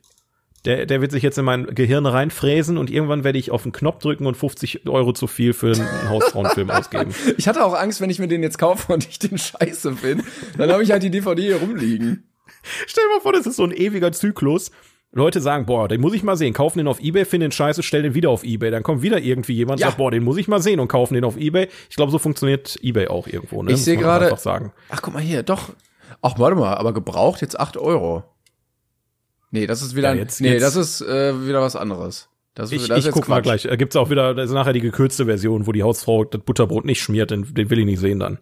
der, der wird sich jetzt in mein Gehirn reinfräsen und irgendwann werde ich auf den Knopf drücken und 50 Euro zu viel für einen Hausfrauenfilm ausgeben.
Ich hatte auch Angst, wenn ich mir den jetzt kaufe und ich den scheiße finde, dann habe ich halt die DVD hier rumliegen.
Stell dir mal vor, das ist so ein ewiger Zyklus. Leute sagen, boah, den muss ich mal sehen, kaufen den auf Ebay, finden den scheiße, stellen den wieder auf Ebay. Dann kommt wieder irgendwie jemand, ja. sagt, boah, den muss ich mal sehen und kaufen den auf Ebay. Ich glaube, so funktioniert Ebay auch irgendwo, ne?
Ich sehe gerade, ach guck mal hier, doch, ach warte mal, aber gebraucht jetzt acht Euro. Nee, das ist wieder, ja, jetzt, nee, jetzt. das ist äh, wieder was anderes. Das
ist, ich das ich guck Quatsch. mal gleich. Da gibt's auch wieder, das ist nachher die gekürzte Version, wo die Hausfrau das Butterbrot nicht schmiert, den, den will ich nicht sehen dann.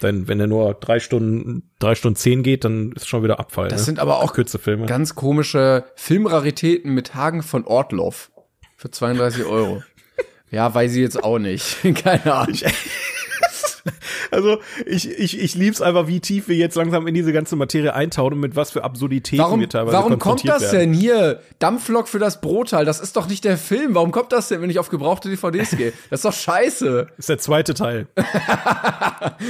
Denn wenn der nur drei Stunden, drei Stunden zehn geht, dann ist schon wieder Abfall.
Das ne? sind aber auch
kürze Filme.
ganz komische Filmraritäten mit Hagen von Ortloff für 32 Euro. ja, weiß ich jetzt auch nicht. Keine Ahnung.
Also ich, ich, ich lieb's einfach, wie tief wir jetzt langsam in diese ganze Materie eintauchen und mit was für Absurditäten
warum,
wir teilweise
Warum kommt das werden. denn hier? Dampflok für das Brotteil, das ist doch nicht der Film. Warum kommt das denn, wenn ich auf gebrauchte DVDs gehe? Das ist doch scheiße.
Das ist der zweite Teil.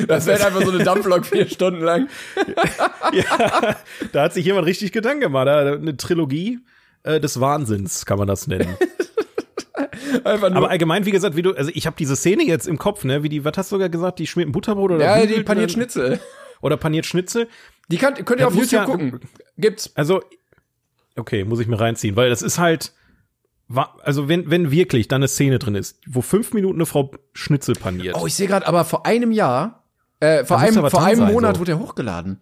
das wäre einfach so eine Dampflok vier Stunden lang.
ja, da hat sich jemand richtig Gedanken gemacht. Eine Trilogie äh, des Wahnsinns kann man das nennen. Einfach nur. Aber allgemein, wie gesagt, wie du, also ich habe diese Szene jetzt im Kopf, ne, wie die, was hast du sogar gesagt, die schmiert ein Butterbrot oder
Ja, die paniert Schnitzel.
Oder paniert Schnitzel.
Die kann, könnt ihr auf YouTube ja, gucken. Gibt's.
Also, okay, muss ich mir reinziehen, weil das ist halt, also wenn, wenn wirklich da eine Szene drin ist, wo fünf Minuten eine Frau Schnitzel paniert.
Oh, ich sehe gerade, aber vor einem Jahr, äh, vor einem, vor einem Monat so. wurde er hochgeladen.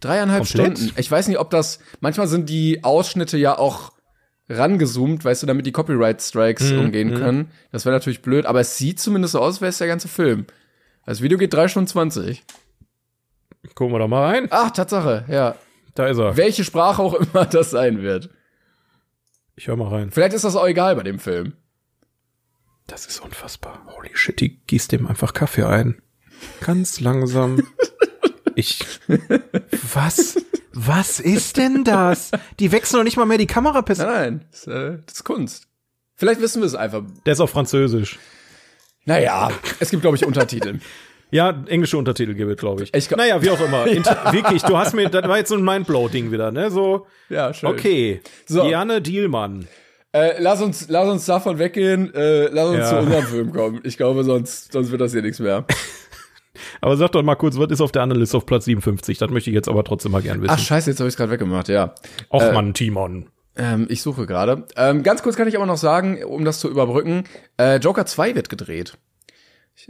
Dreieinhalb Komplett? Stunden. Ich weiß nicht, ob das, manchmal sind die Ausschnitte ja auch rangezoomt, weißt du, damit die Copyright Strikes umgehen können. Das wäre natürlich blöd, aber es sieht zumindest so aus, als wäre es der ganze Film. Das Video geht drei Stunden 20.
Gucken wir doch mal rein.
Ach, Tatsache, ja.
Da ist er.
Welche Sprache auch immer das sein wird.
Ich höre mal rein.
Vielleicht ist das auch egal bei dem Film.
Das ist unfassbar. Holy shit, die gießt dem einfach Kaffee ein. Ganz langsam. Ich. Was? Was ist denn das? Die wechseln doch nicht mal mehr die Kameraperson.
Nein, nein, das, äh, das ist Kunst. Vielleicht wissen wir es einfach.
Der ist auf Französisch.
Naja, es gibt, glaube ich, Untertitel.
Ja, englische Untertitel gibt es, glaube ich.
Ich glaub-
naja, wie auch immer. Inter wirklich, du hast mir, das war jetzt so ein Mindblow-Ding wieder, ne? So,
Ja, schön.
okay.
So.
Diane Dielmann.
Äh, lass uns, lass uns davon weggehen. Äh, lass uns
Ja.
zu unserem Film kommen. Ich glaube, sonst, sonst wird das hier nichts mehr.
Aber sag doch mal kurz, was ist auf der anderen Liste auf Platz 57? Das möchte ich jetzt aber trotzdem mal gern wissen.
Ach scheiße, jetzt habe ich es gerade weggemacht. Ja.
Och Mann, Timon.
Ähm, ich suche gerade. Ähm, ganz kurz kann ich aber noch sagen, um das zu überbrücken, äh, Joker 2 wird gedreht.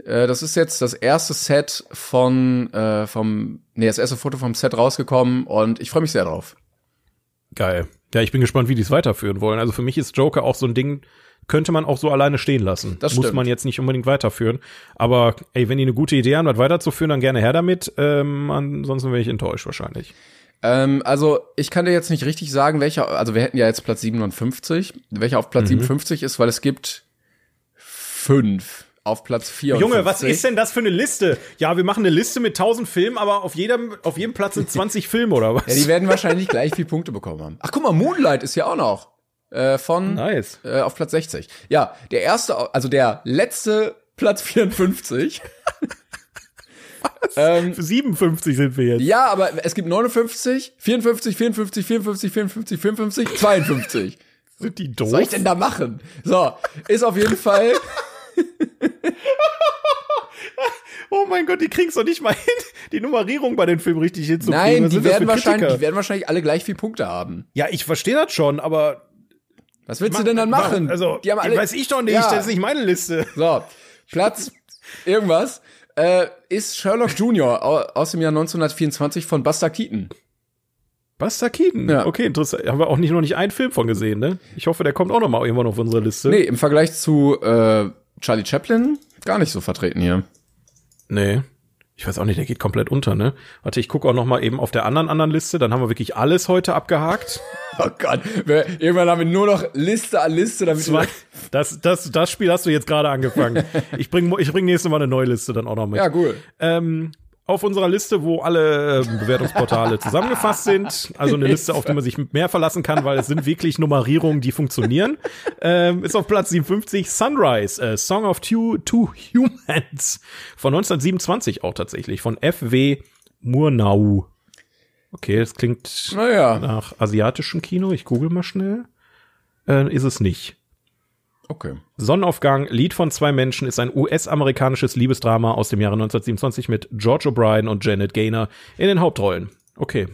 Äh, das ist jetzt das erste Set von äh, vom nee, das erste Foto vom Set rausgekommen und ich freue mich sehr drauf.
Geil. Ja, ich bin gespannt, wie die es weiterführen wollen. Also für mich ist Joker auch so ein Ding, könnte man auch so alleine stehen lassen.
Das
Muss
stimmt.
man jetzt nicht unbedingt weiterführen. Aber ey, wenn die eine gute Idee haben, das weiterzuführen, dann gerne her damit. Ähm, ansonsten wäre ich enttäuscht wahrscheinlich.
Ähm, also ich kann dir jetzt nicht richtig sagen, welcher, also wir hätten ja jetzt Platz 57, welcher auf
Mhm.
Platz 57 ist, weil es gibt fünf auf Platz 54.
Junge, was ist denn das für eine Liste? Ja, wir machen eine Liste mit 1000 Filmen, aber auf jedem, auf jedem Platz sind 20 Filme oder was?
Ja, die werden wahrscheinlich gleich viel Punkte bekommen haben. Ach guck mal, Moonlight ist ja auch noch äh, von
nice.
äh, auf Platz 60. Ja, der erste, also der letzte Platz 54. ähm,
Für 57 sind wir jetzt.
ja, aber es gibt 59, 54, 54, 54, 54, 55, 52.
Sind die doof?
Was soll ich denn da machen? So, ist auf jeden Fall.
Oh mein Gott, die kriegen's doch nicht mal hin, die Nummerierung bei den Filmen richtig hinzukriegen.
Nein, die werden, wahrscheinlich, die werden wahrscheinlich alle gleich viel Punkte haben.
Ja, ich verstehe das schon, aber
Was willst du denn dann machen?
Also,
die haben alle,
weiß ich doch nicht,
Ja.
das ist nicht meine Liste.
So, Platz irgendwas äh, ist Sherlock Jr. au- aus dem Jahr 1924 von Buster Keaton.
Buster Keaton.
Ja.
Okay, interessant. Haben wir auch nicht noch nicht einen Film von gesehen, ne? Ich hoffe, der kommt auch noch mal irgendwann auf unsere Liste.
Nee, im Vergleich zu äh, Charlie Chaplin gar nicht so vertreten hier.
Nee. Ich weiß auch nicht, der geht komplett unter, ne? Warte, ich gucke auch noch mal eben auf der anderen anderen Liste, dann haben wir wirklich alles heute abgehakt.
Oh Gott, wir, irgendwann haben wir nur noch Liste an Liste, damit
Zwei- Das, das, das Spiel hast du jetzt gerade angefangen. Ich bring, ich bring nächste Mal eine neue Liste dann auch noch mit.
Ja, cool.
ähm, auf unserer Liste, wo alle ähm, Bewertungsportale zusammengefasst sind. Also eine Liste, auf die man sich mehr verlassen kann, weil es sind wirklich Nummerierungen, die funktionieren. Ähm, ist auf Platz 57 Sunrise, äh, Song of Two, Two Humans von 1927 auch tatsächlich, von F.W. Murnau. Okay, das klingt
Naja,
nach asiatischem Kino. Ich google mal schnell. Äh, ist es nicht.
okay.
Sonnenaufgang, Lied von zwei Menschen ist ein US-amerikanisches Liebesdrama aus dem Jahre 1927 mit George O'Brien und Janet Gaynor in den Hauptrollen. Okay,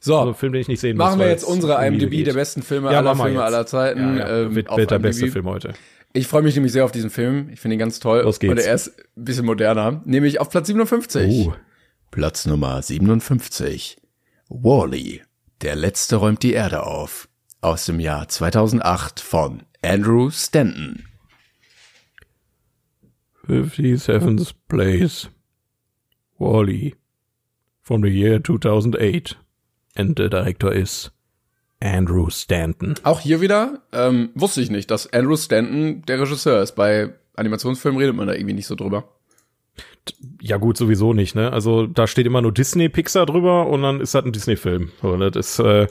So,
also ein Film, den ich nicht sehen muss.
machen wir jetzt unsere IMDb
geht.
der besten Filme
Ja,
aller Filme
jetzt.
aller Zeiten.
Ja, ja.
ähm,
wird der beste Film heute.
Ich freue mich nämlich sehr auf diesen Film. Ich finde ihn ganz toll.
Los geht's.
Und er ist ein bisschen moderner. Nämlich auf Platz 57.
Uh.
Platz Nummer 57. Wally. Der Letzte räumt die Erde auf. Aus dem Jahr 2008 von Andrew Stanton.
57th place. Wally. From the year 2008. And the director is Andrew Stanton.
Auch hier wieder, ähm, wusste ich nicht, dass Andrew Stanton der Regisseur ist. Bei Animationsfilmen redet man da irgendwie nicht so drüber.
Ja gut, sowieso nicht, ne? Also da steht immer nur Disney, Pixar drüber und dann ist das ein Disney-Film. So, das ist, äh,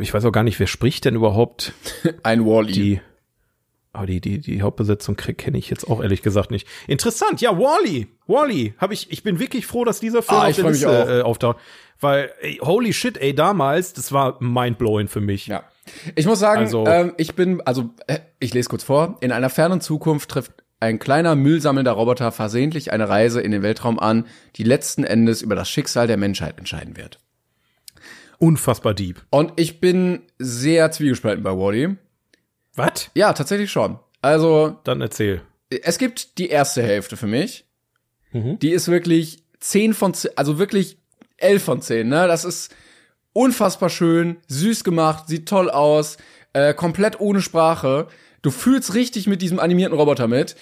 ich weiß auch gar nicht, wer spricht denn überhaupt
Ein Wally.
die, aber die, die, die Hauptbesetzung kenne ich jetzt auch ehrlich gesagt nicht. Interessant, ja, Wally, Wally, habe ich, ich bin wirklich froh, dass dieser Film
Ah,
auf der Liste äh, auftaucht. Weil, ey, holy shit, ey, damals, das war mindblowing für mich.
Ja. Ich muss sagen,
Also-
ähm, ich bin, also, äh, ich lese kurz vor. In einer fernen Zukunft trifft ein kleiner müllsammelnder Roboter versehentlich eine Reise in den Weltraum an, die letzten Endes über das Schicksal der Menschheit entscheiden wird.
Unfassbar deep.
Und ich bin sehr zwiegespalten bei Wally.
Was?
Ja, tatsächlich schon. Also,
Dann erzähl.
es gibt die erste Hälfte für mich.
Mhm.
Die ist wirklich 10 von 10, also wirklich 11 von 10, ne? Das ist unfassbar schön, süß gemacht, sieht toll aus. äh, komplett ohne Sprache. Du fühlst richtig mit diesem animierten Roboter mit.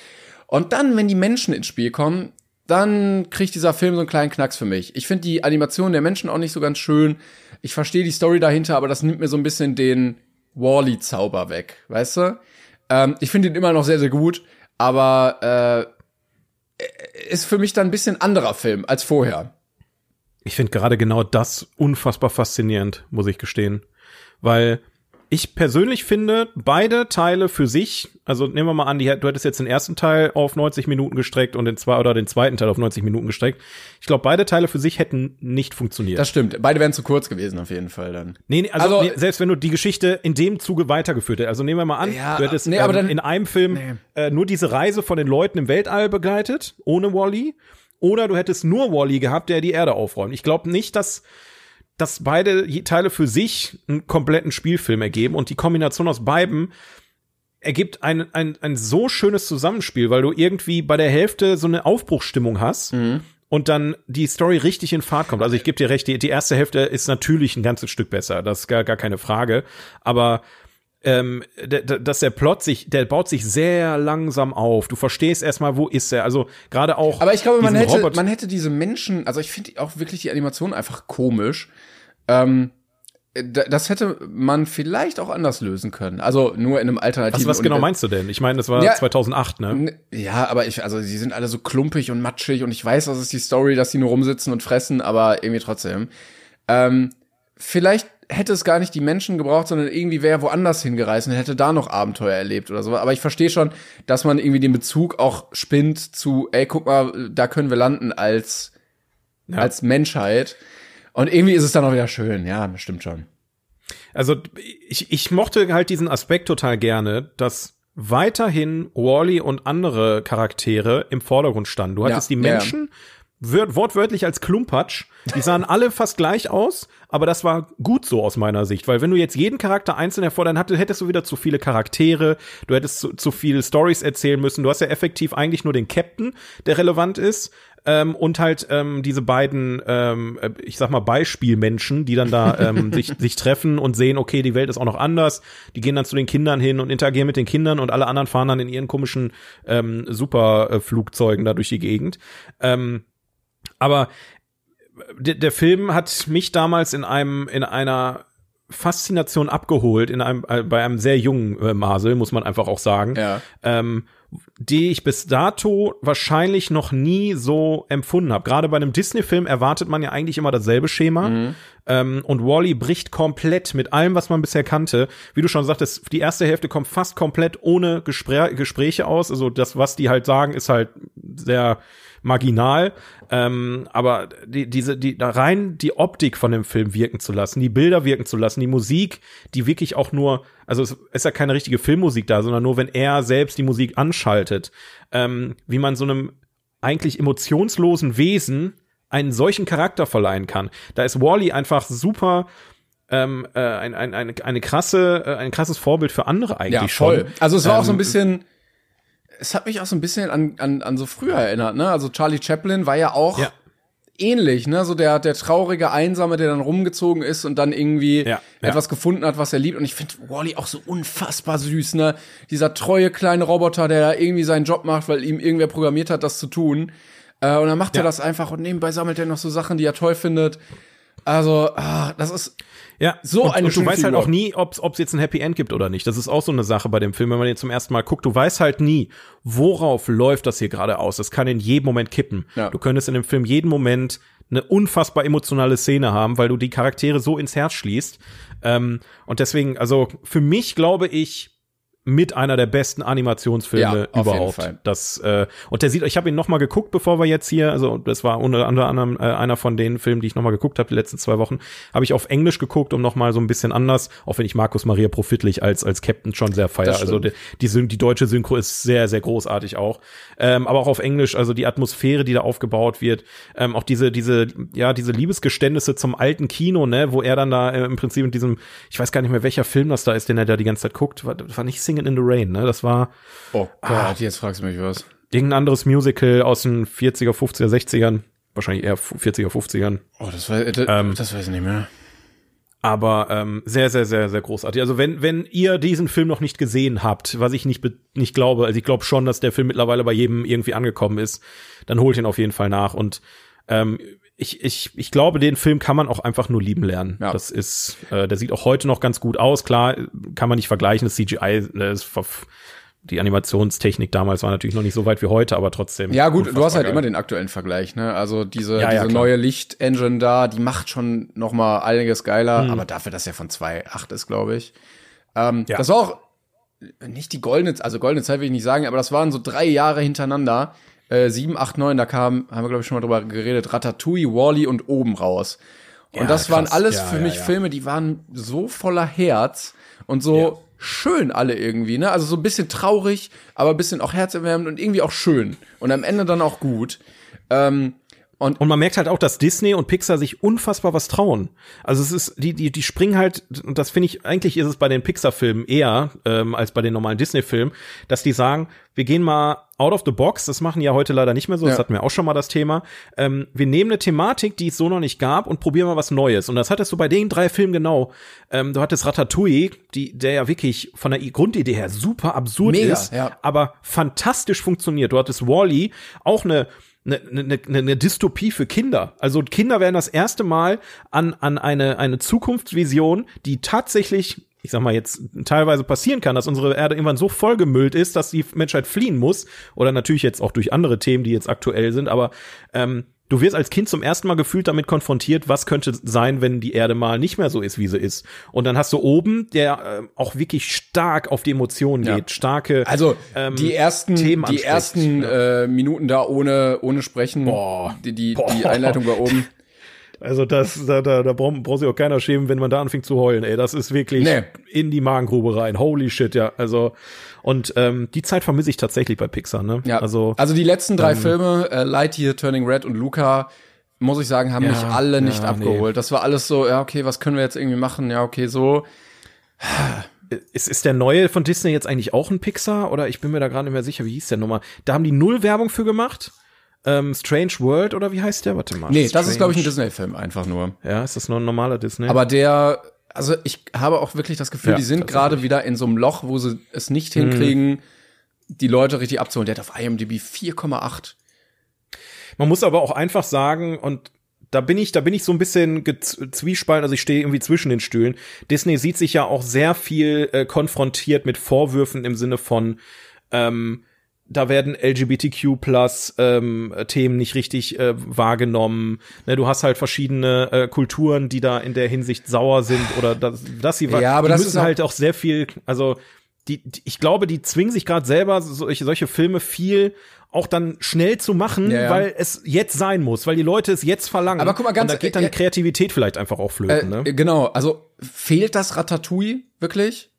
Und dann, wenn die Menschen ins Spiel kommen, dann kriegt dieser Film so einen kleinen Knacks für mich. Ich finde die Animation der Menschen auch nicht so ganz schön. Ich verstehe die Story dahinter, aber das nimmt mir so ein bisschen den Wally-Zauber weg, weißt du? Ähm, ich finde ihn immer noch sehr, sehr gut, aber äh, ist für mich dann ein bisschen anderer Film als vorher.
Ich finde gerade genau das unfassbar faszinierend, muss ich gestehen. Weil ich persönlich finde, beide Teile für sich, also nehmen wir mal an, die, du hättest jetzt den ersten Teil auf 90 Minuten gestreckt und den zwei oder den zweiten Teil auf 90 Minuten gestreckt. Ich glaube, beide Teile für sich hätten nicht funktioniert.
Das stimmt. Beide wären zu kurz gewesen, auf jeden Fall dann.
Nee, nee also, also nee, selbst wenn du die Geschichte in dem Zuge weitergeführt hättest. Also nehmen wir mal an, ja, du hättest nee, ähm, dann, in einem Film äh, nur diese Reise von den Leuten im Weltall begleitet, ohne Wally. Oder du hättest nur Wally gehabt, der die Erde aufräumt. Ich glaube nicht, dass dass beide Teile für sich einen kompletten Spielfilm ergeben und die Kombination aus beiden ergibt ein, ein, ein so schönes Zusammenspiel, weil du irgendwie bei der Hälfte so eine Aufbruchstimmung hast. Mhm. Und dann die Story richtig in Fahrt kommt. Also ich gebe dir recht, die, die erste Hälfte ist natürlich ein ganzes Stück besser, das ist gar, gar keine Frage. Aber ähm, dass der Plot sich, der baut sich sehr langsam auf. Du verstehst erstmal, wo ist er. Also gerade auch.
Aber ich glaube, man hätte, Robot man hätte diese Menschen, also ich finde auch wirklich die Animation einfach komisch. Ähm, das hätte man vielleicht auch anders lösen können. Also nur in einem alternativen.
Was, was genau meinst du denn? Ich meine, das war ja, 2008, ne?
Ja, aber ich, also sie sind alle so klumpig und matschig und ich weiß, das ist die Story, dass sie nur rumsitzen und fressen, aber irgendwie trotzdem. Ähm, vielleicht hätte es gar nicht die Menschen gebraucht, sondern irgendwie wäre woanders hingereist und hätte da noch Abenteuer erlebt oder so. Aber ich verstehe schon, dass man irgendwie den Bezug auch spinnt zu, ey, guck mal, da können wir landen als, ja. als Menschheit. Und irgendwie ist es dann auch wieder schön, ja, stimmt schon.
Also ich, ich mochte halt diesen Aspekt total gerne, dass weiterhin Wally und andere Charaktere im Vordergrund standen. Du hattest ja, die Menschen ja. Wortwörtlich als Klumpatsch. Die sahen alle fast gleich aus, aber das war gut so aus meiner Sicht, weil wenn du jetzt jeden Charakter einzeln hervordern hattest, hättest du wieder zu viele Charaktere, du hättest zu, zu viele Stories erzählen müssen. Du hast ja effektiv eigentlich nur den Captain, der relevant ist ähm, und halt ähm, diese beiden, ähm, äh, ich sag mal, Beispielmenschen, die dann da ähm, sich, sich treffen und sehen, okay, die Welt ist auch noch anders. Die gehen dann zu den Kindern hin und interagieren mit den Kindern und alle anderen fahren dann in ihren komischen ähm, Superflugzeugen da durch die Gegend. Ähm, aber der, der Film hat mich damals in einem, in einer Faszination abgeholt in einem äh, bei einem sehr jungen äh, Masel muss man einfach auch sagen
ja.
ähm, die ich bis dato wahrscheinlich noch nie so empfunden habe. Gerade bei einem Disney-Film erwartet man ja eigentlich immer dasselbe Schema. Mhm. Ähm, und Wally bricht komplett mit allem, was man bisher kannte. Wie du schon sagtest, die erste Hälfte kommt fast komplett ohne Gespr Gespräche aus. Also das, was die halt sagen, ist halt sehr marginal. Ähm, aber die, diese, die, da rein die Optik von dem Film wirken zu lassen, die Bilder wirken zu lassen, die Musik, die wirklich auch nur, also es ist ja keine richtige Filmmusik da, sondern nur, wenn er selbst die Musik anschaltet, ähm, wie man so einem eigentlich emotionslosen Wesen einen solchen Charakter verleihen kann. Da ist Wally einfach super ähm, äh, ein, ein, eine, eine krasse, äh, ein krasses Vorbild für andere eigentlich ja, voll. schon.
Also es war ähm, auch so ein ähm, bisschen es hat mich auch so ein bisschen an, an, an so früher erinnert, ne? Also Charlie Chaplin war ja auch ja. ähnlich, ne? So der, der traurige Einsame, der dann rumgezogen ist und dann irgendwie ja, etwas gefunden hat, was er liebt. Und ich finde Wally auch so unfassbar süß, ne? Dieser treue kleine Roboter, der irgendwie seinen Job macht, weil ihm irgendwer programmiert hat, das zu tun. Äh, und dann macht er das einfach und nebenbei sammelt er noch so Sachen, die er toll findet. Also, ah, das ist
ja, so und, eine und du weißt halt auch nie, ob es jetzt ein Happy End gibt oder nicht. Das ist auch so eine Sache bei dem Film, wenn man den zum ersten Mal guckt. Du weißt halt nie, worauf läuft das hier gerade aus. Das kann in jedem Moment kippen. Ja. Du könntest in dem Film jeden Moment eine unfassbar emotionale Szene haben, weil du die Charaktere so ins Herz schließt. Ähm, und deswegen, also für mich glaube ich, mit einer der besten Animationsfilme ja, überhaupt. Das äh, und der sieht, ich habe ihn noch mal geguckt, bevor wir jetzt hier, also das war unter anderem äh, einer von den Filmen, die ich noch mal geguckt habe die letzten zwei Wochen, habe ich auf Englisch geguckt, um noch mal so ein bisschen anders, auch wenn ich Markus Maria Profitlich als als Captain schon sehr feier. Also die, die, die deutsche Synchro ist sehr sehr großartig auch, ähm, aber auch auf Englisch, also die Atmosphäre, die da aufgebaut wird, ähm, auch diese diese ja diese Liebesgeständnisse zum alten Kino, ne, wo er dann da äh, im Prinzip in diesem, ich weiß gar nicht mehr welcher Film das da ist, den er da die ganze Zeit guckt, war, war nicht Singing in the Rain, ne? Das war.
Oh Gott, ah, jetzt fragst du mich was.
Irgendein anderes Musical aus den 40er, 50er, 60ern. Wahrscheinlich eher 40er, 50ern.
Oh, das, war, das, ähm, das weiß ich nicht mehr.
Aber ähm, sehr, sehr, sehr, sehr großartig. Also wenn, wenn ihr diesen Film noch nicht gesehen habt, was ich nicht, nicht glaube, also ich glaube schon, dass der Film mittlerweile bei jedem irgendwie angekommen ist, dann holt ihn auf jeden Fall nach. Und ähm, ich, ich, ich glaube, den Film kann man auch einfach nur lieben lernen. Ja. Das ist, äh, der sieht auch heute noch ganz gut aus. Klar, kann man nicht vergleichen. Das CGI, das ist die Animationstechnik damals war natürlich noch nicht so weit wie heute, aber trotzdem.
Ja, gut, du hast halt geil. immer den aktuellen Vergleich, ne? Also diese, ja, diese ja, neue Licht-Engine da, die macht schon noch mal einiges geiler, hm. aber dafür, dass er von 2.8 ist, glaube ich. Ähm, ja. Das war auch nicht die goldene, also goldene Zeit will ich nicht sagen, aber das waren so drei Jahre hintereinander. Äh, 7, 8, 9, da kam, haben wir, glaube ich, schon mal drüber geredet, Ratatouille, Wally und oben raus. Und ja, das krass. waren alles für mich Filme, die waren so voller Herz und so schön alle irgendwie, ne? Also so ein bisschen traurig, aber ein bisschen auch herzerwärmend und irgendwie auch schön. Und am Ende dann auch gut. Ähm,
und, und man merkt halt auch, dass Disney und Pixar sich unfassbar was trauen. Also es ist, die, die, die springen halt, und das finde ich, eigentlich ist es bei den Pixar-Filmen eher ähm, als bei den normalen Disney-Filmen, dass die sagen, wir gehen mal out of the box, das machen ja heute leider nicht mehr so, das hatten wir auch schon mal das Thema. Ähm, wir nehmen eine Thematik, die es so noch nicht gab und probieren mal was Neues. Und das hattest du bei den drei Filmen genau. Ähm, du hattest Ratatouille, die, der ja wirklich von der Grundidee her super absurd Mega, ist, ja. aber fantastisch funktioniert. Du hattest Wally, -E, auch eine eine, eine, eine Dystopie für Kinder. Also Kinder werden das erste Mal an, an eine, eine Zukunftsvision, die tatsächlich ich sag mal jetzt teilweise passieren kann, dass unsere Erde irgendwann so vollgemüllt ist, dass die Menschheit fliehen muss oder natürlich jetzt auch durch andere Themen, die jetzt aktuell sind, aber ähm, du wirst als Kind zum ersten Mal gefühlt damit konfrontiert, was könnte sein, wenn die Erde mal nicht mehr so ist, wie sie ist. Und dann hast du oben, der äh, auch wirklich stark auf die Emotionen ja. geht, starke
Also ähm, die ersten, Themen die ersten ja. äh, Minuten da ohne ohne sprechen,
Boah.
die die, die Einleitung war oben.
Also das, da, da, da braucht sich auch keiner schämen, wenn man da anfängt zu heulen. Ey, das ist wirklich nee. in die Magengrube rein. Holy shit, ja. Also und ähm, die Zeit vermisse ich tatsächlich bei Pixar. Ne?
Ja. Also also die letzten drei ähm, Filme, äh, Lightyear, Turning Red und Luca, muss ich sagen, haben ja, mich alle nicht ja, abgeholt. Nee. Das war alles so, ja okay, was können wir jetzt irgendwie machen? Ja okay, so.
Ist, ist der neue von Disney jetzt eigentlich auch ein Pixar? Oder ich bin mir da gerade nicht mehr sicher, wie hieß der nochmal? Da haben die null Werbung für gemacht ähm, Strange World oder wie heißt der? Warte mal.
Nee, Strange. das ist, glaube ich, ein Disney-Film einfach nur.
Ja, ist das nur ein normaler Disney?
Aber der, also ich habe auch wirklich das Gefühl, ja, die sind gerade wieder in so einem Loch, wo sie es nicht hinkriegen, mhm. die Leute richtig abzuholen. Der hat auf IMDb 4,8.
Man muss aber auch einfach sagen, und da bin ich, da bin ich so ein bisschen zwiespalten, also ich stehe irgendwie zwischen den Stühlen. Disney sieht sich ja auch sehr viel äh, konfrontiert mit Vorwürfen im Sinne von, ähm, da werden LGBTQ plus ähm, Themen nicht richtig äh, wahrgenommen. Ne, du hast halt verschiedene äh, Kulturen, die da in der Hinsicht sauer sind oder dass, dass sie
ja, aber
die
das
müssen
ist
halt auch sehr viel, also die, die ich glaube, die zwingen sich gerade selber solche solche Filme viel auch dann schnell zu machen, ja, ja. weil es jetzt sein muss, weil die Leute es jetzt verlangen.
Aber guck mal, ganz
Und da geht dann äh, Kreativität vielleicht einfach auch flöten.
Äh, ne? Genau, also fehlt das Ratatouille wirklich?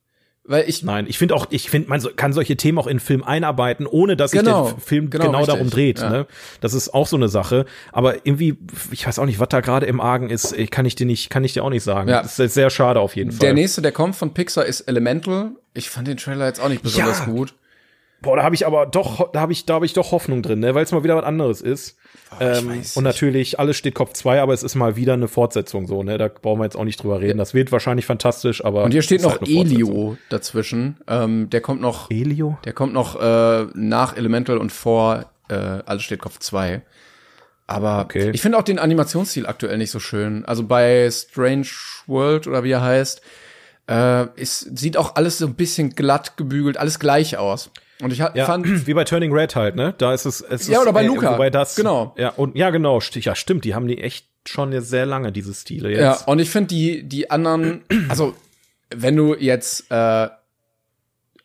Weil ich
Nein, ich finde auch, ich finde, man kann solche Themen auch in Film einarbeiten, ohne dass genau, sich der Film genau, genau darum dreht. Ja. Ne? Das ist auch so eine Sache. Aber irgendwie, ich weiß auch nicht, was da gerade im Argen ist, kann ich dir nicht, kann ich dir auch nicht sagen. Ja. Das ist sehr schade auf jeden Fall.
Der nächste, der kommt von Pixar, ist Elemental. Ich fand den Trailer jetzt auch nicht besonders ja. gut.
Boah, da habe ich aber doch, da habe ich, da habe ich doch Hoffnung drin, ne? weil es mal wieder was anderes ist. Oh, ähm, und natürlich, alles steht Kopf 2, aber es ist mal wieder eine Fortsetzung so, ne? Da brauchen wir jetzt auch nicht drüber reden. Das wird wahrscheinlich fantastisch, aber.
Und hier steht noch halt Elio dazwischen. Ähm, der kommt noch.
Elio?
Der kommt noch äh, nach Elemental und vor äh, Alles steht Kopf 2. Aber okay. ich finde auch den Animationsstil aktuell nicht so schön. Also bei Strange World oder wie er heißt, äh, ist, sieht auch alles so ein bisschen glatt gebügelt, alles gleich aus. Und ich ja, fand
wie bei Turning Red halt, ne? Da ist es, es
ja
ist,
oder bei äh, Luca,
wobei das
genau
ja und ja genau ja stimmt, die haben die echt schon jetzt sehr lange diese Stile jetzt.
Ja und ich finde die die anderen, also wenn du jetzt äh,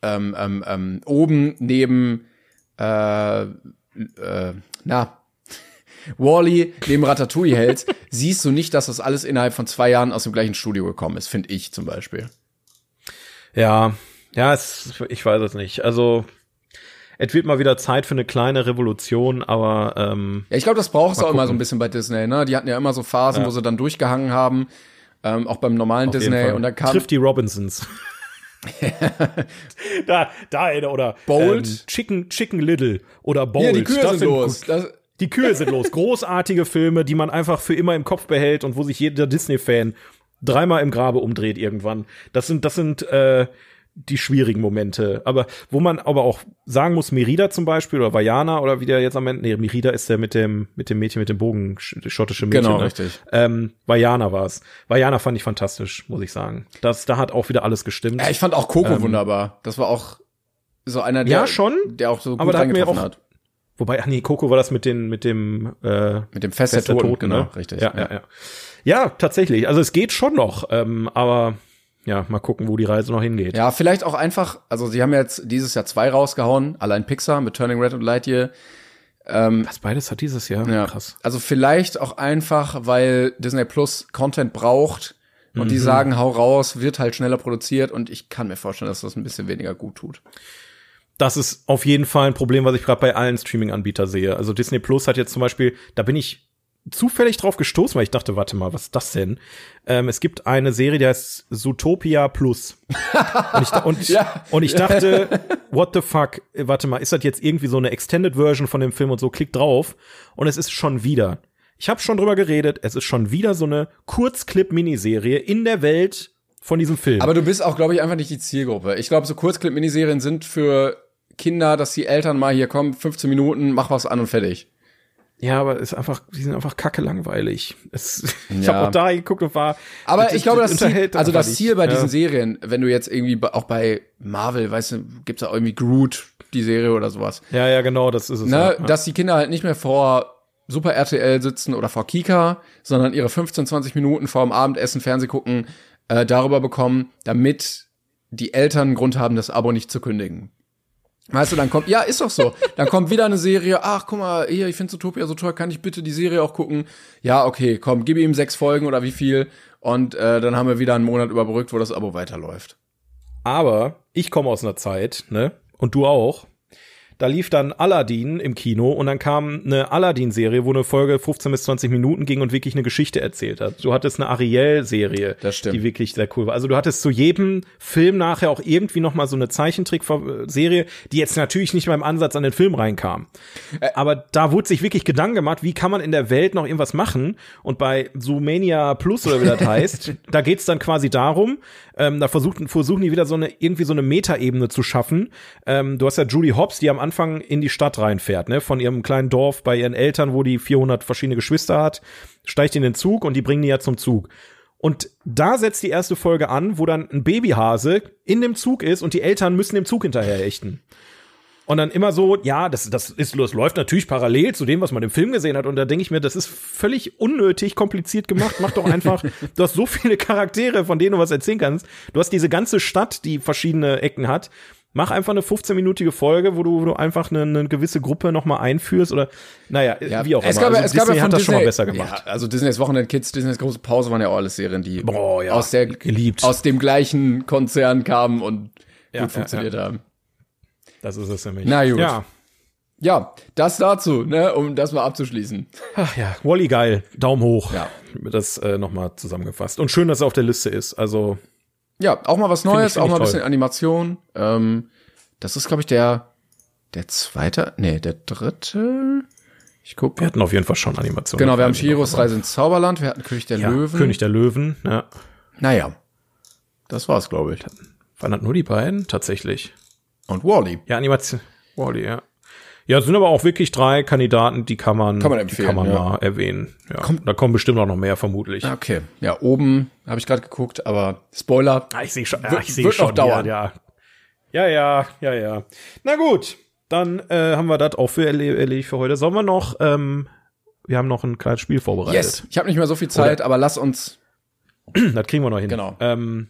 ähm, ähm, ähm, oben neben äh, äh, na Wally neben Ratatouille hältst, siehst du nicht, dass das alles innerhalb von zwei Jahren aus dem gleichen Studio gekommen ist, finde ich zum Beispiel.
Ja, ja, es, ich weiß es nicht. Also es wird mal wieder Zeit für eine kleine Revolution, aber ähm,
ja, ich glaube, das braucht es auch immer so ein bisschen bei Disney. Ne, die hatten ja immer so Phasen, ja. wo sie dann durchgehangen haben, ähm, auch beim normalen Auf Disney. Und dann kam
trifft die Robinsons. da, da oder
Bold,
ähm, Chicken, Chicken Little oder Bold.
Ja, die Kühe das sind los. Das,
die Kühe sind los. Großartige Filme, die man einfach für immer im Kopf behält und wo sich jeder Disney-Fan dreimal im Grabe umdreht irgendwann. Das sind, das sind äh, die schwierigen Momente. Aber wo man aber auch sagen muss, Merida zum Beispiel oder Vajana oder wie der jetzt am Ende, nee, Merida ist der mit dem, mit dem Mädchen mit dem Bogen, schottische Mädchen.
Genau,
ne?
richtig.
Ähm, Vajana war es. Vajana fand ich fantastisch, muss ich sagen. Das, da hat auch wieder alles gestimmt.
Ja, ich fand auch Coco
Ähm,
wunderbar. Das war auch so einer, der,
Ja, schon.
der auch so gut
Aber da hat mir
reingetroffen
auch-
hat.
Wobei, ach nee, Coco war das mit den, mit dem, äh,
Mit dem Fest, der Toten, genau,
ne?
richtig.
Ja, ja, ja. Ja, tatsächlich. Also es geht schon noch, ähm, aber ja, mal gucken, wo die Reise noch hingeht.
Ja, vielleicht auch einfach, also sie haben jetzt dieses Jahr zwei rausgehauen, allein Pixar mit Turning Red und Lightyear. Ähm,
Was beides hat dieses Jahr?
ja,
Krass.
Also vielleicht auch einfach, weil Disney Plus Content braucht und die sagen, hau raus, wird halt schneller produziert und ich kann mir vorstellen, dass das ein bisschen weniger gut tut.
Das ist auf jeden Fall ein Problem, was ich gerade bei allen Streaming-Anbietern sehe. Also Disney Plus hat jetzt zum Beispiel, da bin ich zufällig drauf gestoßen, weil ich dachte, warte mal, was ist das denn? Ähm, es gibt eine Serie, die heißt Zootopia Plus. und ich, und,
Ja.
und ich dachte, what the fuck? Warte mal, ist das jetzt irgendwie so eine Extended Version von dem Film und so? Klick drauf. Und es ist schon wieder. Ich habe schon drüber geredet. Es ist schon wieder so eine Kurzclip-Miniserie in der Welt von diesem Film.
Aber du bist auch, glaube ich, einfach nicht die Zielgruppe. Ich glaube, so Kurzclip-Miniserien sind für Kinder, dass die Eltern mal hier kommen, 15 Minuten, mach was an und fertig.
Ja, aber es ist einfach, die sind einfach kacke langweilig. Es, ich
Ja.
habe auch da geguckt und war.
Aber
das-
ich glaube, das Ziel,
unterhält
also das. Ziel bei
Ja.
diesen Serien, wenn du jetzt irgendwie auch bei Marvel, weißt du, gibt's da irgendwie Groot, die Serie oder sowas,
Ja, ja, genau, das ist es.
ne,
ja. Ja.
dass die Kinder halt nicht mehr vor Super RTL sitzen oder vor Kika, sondern ihre 15, 20 Minuten vor dem Abendessen Fernseh gucken, äh, darüber bekommen, damit die Eltern einen Grund haben, das Abo nicht zu kündigen. Weißt du, dann kommt, ja, ist doch so. Dann kommt wieder eine Serie, ach, guck mal, hier, ich finde Zootopia so toll, kann ich bitte die Serie auch gucken? Ja, okay, komm, gib ihm sechs Folgen oder wie viel und äh, dann haben wir wieder einen Monat überbrückt, wo das Abo weiterläuft.
Aber ich komme aus einer Zeit, ne? Und du auch. Da lief dann Aladdin im Kino und dann kam eine Aladdin-Serie, wo eine Folge 15 bis 20 Minuten ging und wirklich eine Geschichte erzählt hat. Du hattest eine Ariel-Serie, die wirklich sehr cool war. Also du hattest zu jedem Film nachher auch irgendwie noch mal so eine Zeichentrick-Serie, die jetzt natürlich nicht mal im Ansatz an den Film reinkam. Aber da wurde sich wirklich Gedanken gemacht, wie kann man in der Welt noch irgendwas machen? Und bei Zoomania Plus oder wie das heißt, da geht's dann quasi darum, ähm, da versuchen, versuchen die wieder so eine, irgendwie so eine Metaebene zu schaffen. Ähm, du hast ja Julie Hobbs, die am Anfang in die Stadt reinfährt, ne, von ihrem kleinen Dorf bei ihren Eltern, wo die 400 verschiedene Geschwister hat, steigt in den Zug und die bringen die ja zum Zug. Und da setzt die erste Folge an, wo dann ein Babyhase in dem Zug ist und die Eltern müssen dem Zug hinterher ächten. Und dann immer so, ja, das, das, ist, das läuft natürlich parallel zu dem, was man im Film gesehen hat. Und da denke ich mir, das ist völlig unnötig kompliziert gemacht. Mach doch einfach, du hast so viele Charaktere, von denen du was erzählen kannst. Du hast diese ganze Stadt, die verschiedene Ecken hat. Mach einfach eine 15-minütige Folge, wo du, wo du einfach eine, eine gewisse Gruppe noch mal einführst oder, naja, wie auch
es
immer.
Gab,
also
es gab
Disney
ja von
hat das
Disney,
schon mal besser gemacht.
Ja, also Disneys Wochenend Kids, Disneys große Pause waren ja auch alles Serien, die
Boah, ja.
aus der
Geliebt.
aus dem gleichen Konzern kamen und
Ja,
gut
ja,
funktioniert haben.
Das ist es nämlich.
Na gut.
Ja.
Ja, das dazu, ne, um das mal abzuschließen.
Ach ja, Wally geil. Daumen hoch.
Ja.
Das äh, nochmal zusammengefasst. Und schön, dass er auf der Liste ist. Also,
Ja, auch mal was Neues,
find
auch
ich
mal ein bisschen Animation. Ähm, das ist, glaube ich, der der zweite, nee, der dritte. Ich
wir
gucke.
hatten auf jeden Fall schon Animationen.
Genau, wir haben Chihiros Reise ins Zauberland, wir hatten König der
ja,
Löwen.
König der Löwen. Ja.
Naja, das war's, glaube ich.
Waren das nur die beiden? Tatsächlich.
Und Wally.
Ja, Animation. Wally, ja. Ja, es sind aber auch wirklich drei Kandidaten, die kann man,
Kann man empfehlen,
kann man
ja.
mal erwähnen. Ja, da kommen bestimmt auch noch mehr, vermutlich.
Okay, ja, oben habe ich gerade geguckt, aber Spoiler.
Ah, ich sehe schon. Ja,
Wird-
ich sehe schon.
noch dauern.
Ja, ja, ja, ja, ja. Na gut, dann äh, haben wir das auch für erle erledigt für heute. Sollen wir noch? Ähm, wir haben noch ein kleines Spiel vorbereitet.
Yes. Ich habe nicht mehr so viel Zeit, aber lass uns.
Das kriegen wir noch hin.
Genau.
Ähm,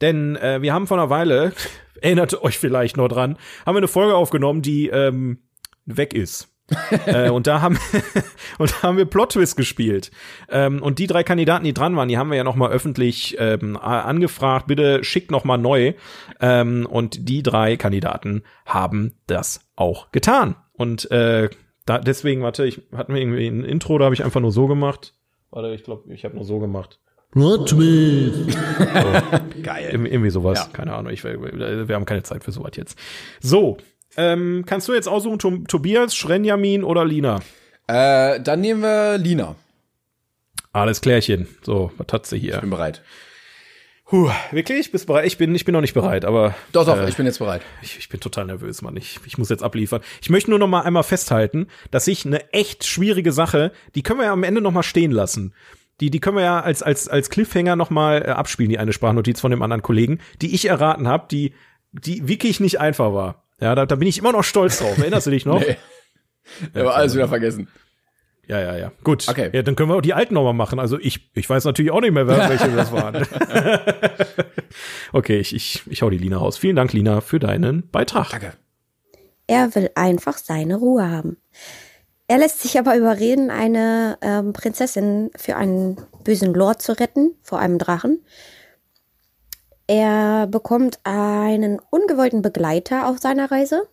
denn äh, wir haben vor einer Weile, erinnert euch vielleicht noch dran, haben wir eine Folge aufgenommen, die ähm, weg ist. äh, und da haben und da haben wir Plot Twist gespielt. Ähm, und die drei Kandidaten, die dran waren, die haben wir ja noch mal öffentlich ähm, angefragt. Bitte schickt noch mal neu. Ähm, und die drei Kandidaten haben das auch getan. Und äh, da, deswegen, warte, ich hatten wir irgendwie ein Intro, da habe ich einfach nur so gemacht. Warte, ich glaube, ich habe nur so gemacht.
Plot Twist.
Geil.
Ir- Irgendwie sowas.
Ja.
Keine Ahnung. Ich, wir haben keine Zeit für sowas jetzt. So. Ähm, kannst du jetzt aussuchen, Tom, Tobias, Schrenjamin oder Lina?
Äh, dann nehmen wir Lina.
Alles klärchen. So, was hat sie
Ich
hier?
bin bereit.
Puh, wirklich? Bist bereit? Ich bin, ich bin noch nicht bereit, aber
Doch, doch,
äh,
ich bin jetzt bereit.
ich, ich bin total nervös, Mann. Ich, ich muss jetzt abliefern. Ich möchte nur noch mal einmal festhalten, dass ich eine echt schwierige Sache, die können wir ja am Ende noch mal stehen lassen. Die, die können wir ja als, als, als Cliffhanger noch mal äh, abspielen, die eine Sprachnotiz von dem anderen Kollegen, die ich erraten habe, die, die wirklich nicht einfach war. Ja, da, da bin ich immer noch stolz drauf. Erinnerst du dich noch?
Nee. Aber alles wieder vergessen.
Ja, ja, ja. Gut.
Okay.
Ja, dann können wir auch die alten nochmal machen. Also ich, ich weiß natürlich auch nicht mehr, wer, welche das waren. okay, ich, ich, ich hau die Lina raus. Vielen Dank, Lina, für deinen Beitrag.
Danke.
Er will einfach seine Ruhe haben. Er lässt sich aber überreden, eine ähm, Prinzessin für einen bösen Lord zu retten, vor einem Drachen. Er bekommt einen ungewollten Begleiter auf seiner Reise.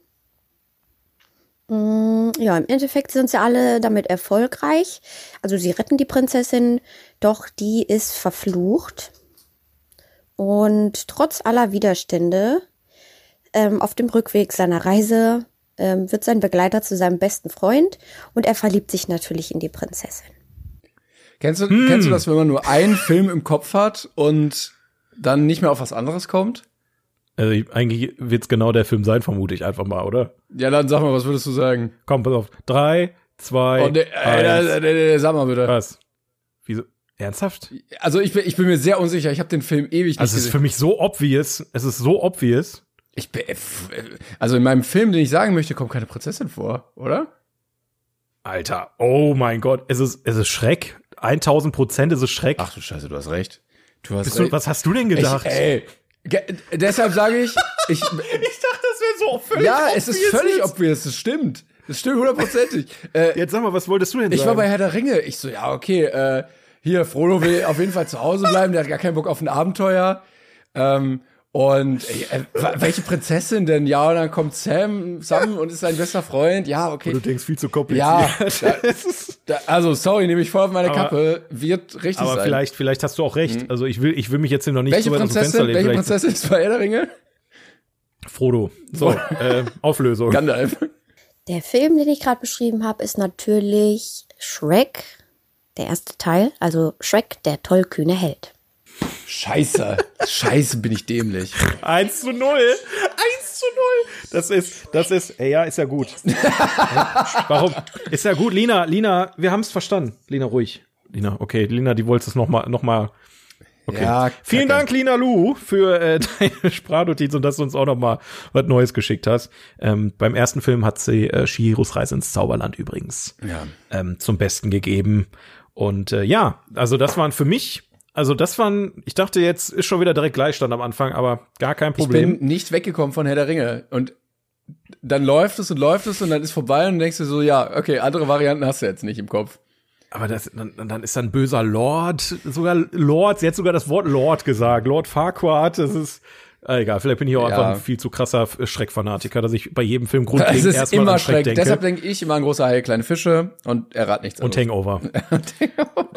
Mm, Ja, im Endeffekt sind sie alle damit erfolgreich. Also sie retten die Prinzessin, doch die ist verflucht. Und trotz aller Widerstände ähm, auf dem Rückweg seiner Reise ähm, wird sein Begleiter zu seinem besten Freund und er verliebt sich natürlich in die Prinzessin.
Kennst du, kennst du das, wenn man nur einen Film im Kopf hat und dann nicht mehr auf was anderes kommt?
Also ich, eigentlich wird's genau der Film sein, vermute ich einfach mal, oder?
Ja, dann sag mal, was würdest du sagen?
Komm, pass auf. Drei, zwei,
Oh, nee, äh,
eins.
äh, äh, äh, sag mal bitte.
Was? Wieso? Ernsthaft?
Also ich bin, ich bin mir sehr unsicher. Ich habe den Film ewig nicht
Also es ist für mich so obvious. Es ist so obvious.
Ich bin, äh, äh, also in meinem Film, den ich sagen möchte, kommt keine Prinzessin vor, oder?
Alter, oh mein Gott. Es ist, es ist Schreck. 1000 Prozent ist es Schreck.
Ach du Scheiße, du hast recht. Du hast
Bist du, was hast du denn gedacht?
Ich, ey, deshalb sage ich, ich,
ich dachte, das wäre so völlig
ja, es ist völlig obvious, das stimmt. Das stimmt hundertprozentig. Äh,
Jetzt sag mal, was wolltest du denn
ich
sagen?
war bei Herr der Ringe. Ich so, ja, okay, äh, hier, Frodo will auf jeden Fall zu Hause bleiben, der hat gar keinen Bock auf ein Abenteuer. Ähm, und äh, wa- welche Prinzessin denn? Ja, und dann kommt Sam, Sam und ist sein bester Freund. Ja, okay.
Du denkst viel zu kompliziert.
Ja, da, da, also sorry, nehme ich voll auf meine
Aber-
Kappe. Wird richtig
Aber
sein.
vielleicht, vielleicht hast du auch recht. Also ich will, ich will mich jetzt hier noch nicht
welche
zu weit aus dem Fenster
Prinzessin?
lehnen.
Welche
Vielleicht
Prinzessin ist bei der Ringe?
Frodo. So, äh, Auflösung.
Gandalf.
Der Film, den ich gerade beschrieben habe, ist natürlich Shrek, der erste Teil, also Shrek, der tollkühne Held.
Scheiße. Scheiße, bin ich dämlich.
1 zu 0. 1 zu 0. Das ist, das ist, ey, ja, ist ja gut. Warum? Ist ja gut, Lina, Lina, wir haben es verstanden. Lina, ruhig. Lina, okay, Lina, die wollte es noch mal, noch mal. Okay.
Ja,
Vielen. Dank, Lina Lu, für äh, deine Sprachnotiz und dass du uns auch noch mal was Neues geschickt hast. Ähm, beim ersten Film hat sie äh, Shihiros Reise ins Zauberland übrigens
Ja.
ähm, zum Besten gegeben. Und äh, ja, also das waren für mich, also das waren, ich dachte jetzt ist schon wieder direkt Gleichstand am Anfang, aber gar kein
Ich
Problem.
bin nicht weggekommen von Herr der Ringe. Und dann läuft es und läuft es und dann ist vorbei und denkst du so, ja, okay, andere Varianten hast du jetzt nicht im Kopf.
Aber das, dann, dann ist da ein böser Lord, sogar Lord, sie hat sogar das Wort Lord gesagt, Lord Farquaad, das ist, äh, egal, vielleicht bin ich auch
Ja.
einfach ein viel zu krasser Schreckfanatiker, dass ich bei jedem Film grundlegend erstmal
immer
an Schreck
Schreck.
denke.
Deshalb denke ich immer an großer Hai, kleine Fische und er rat nichts
und Hangover.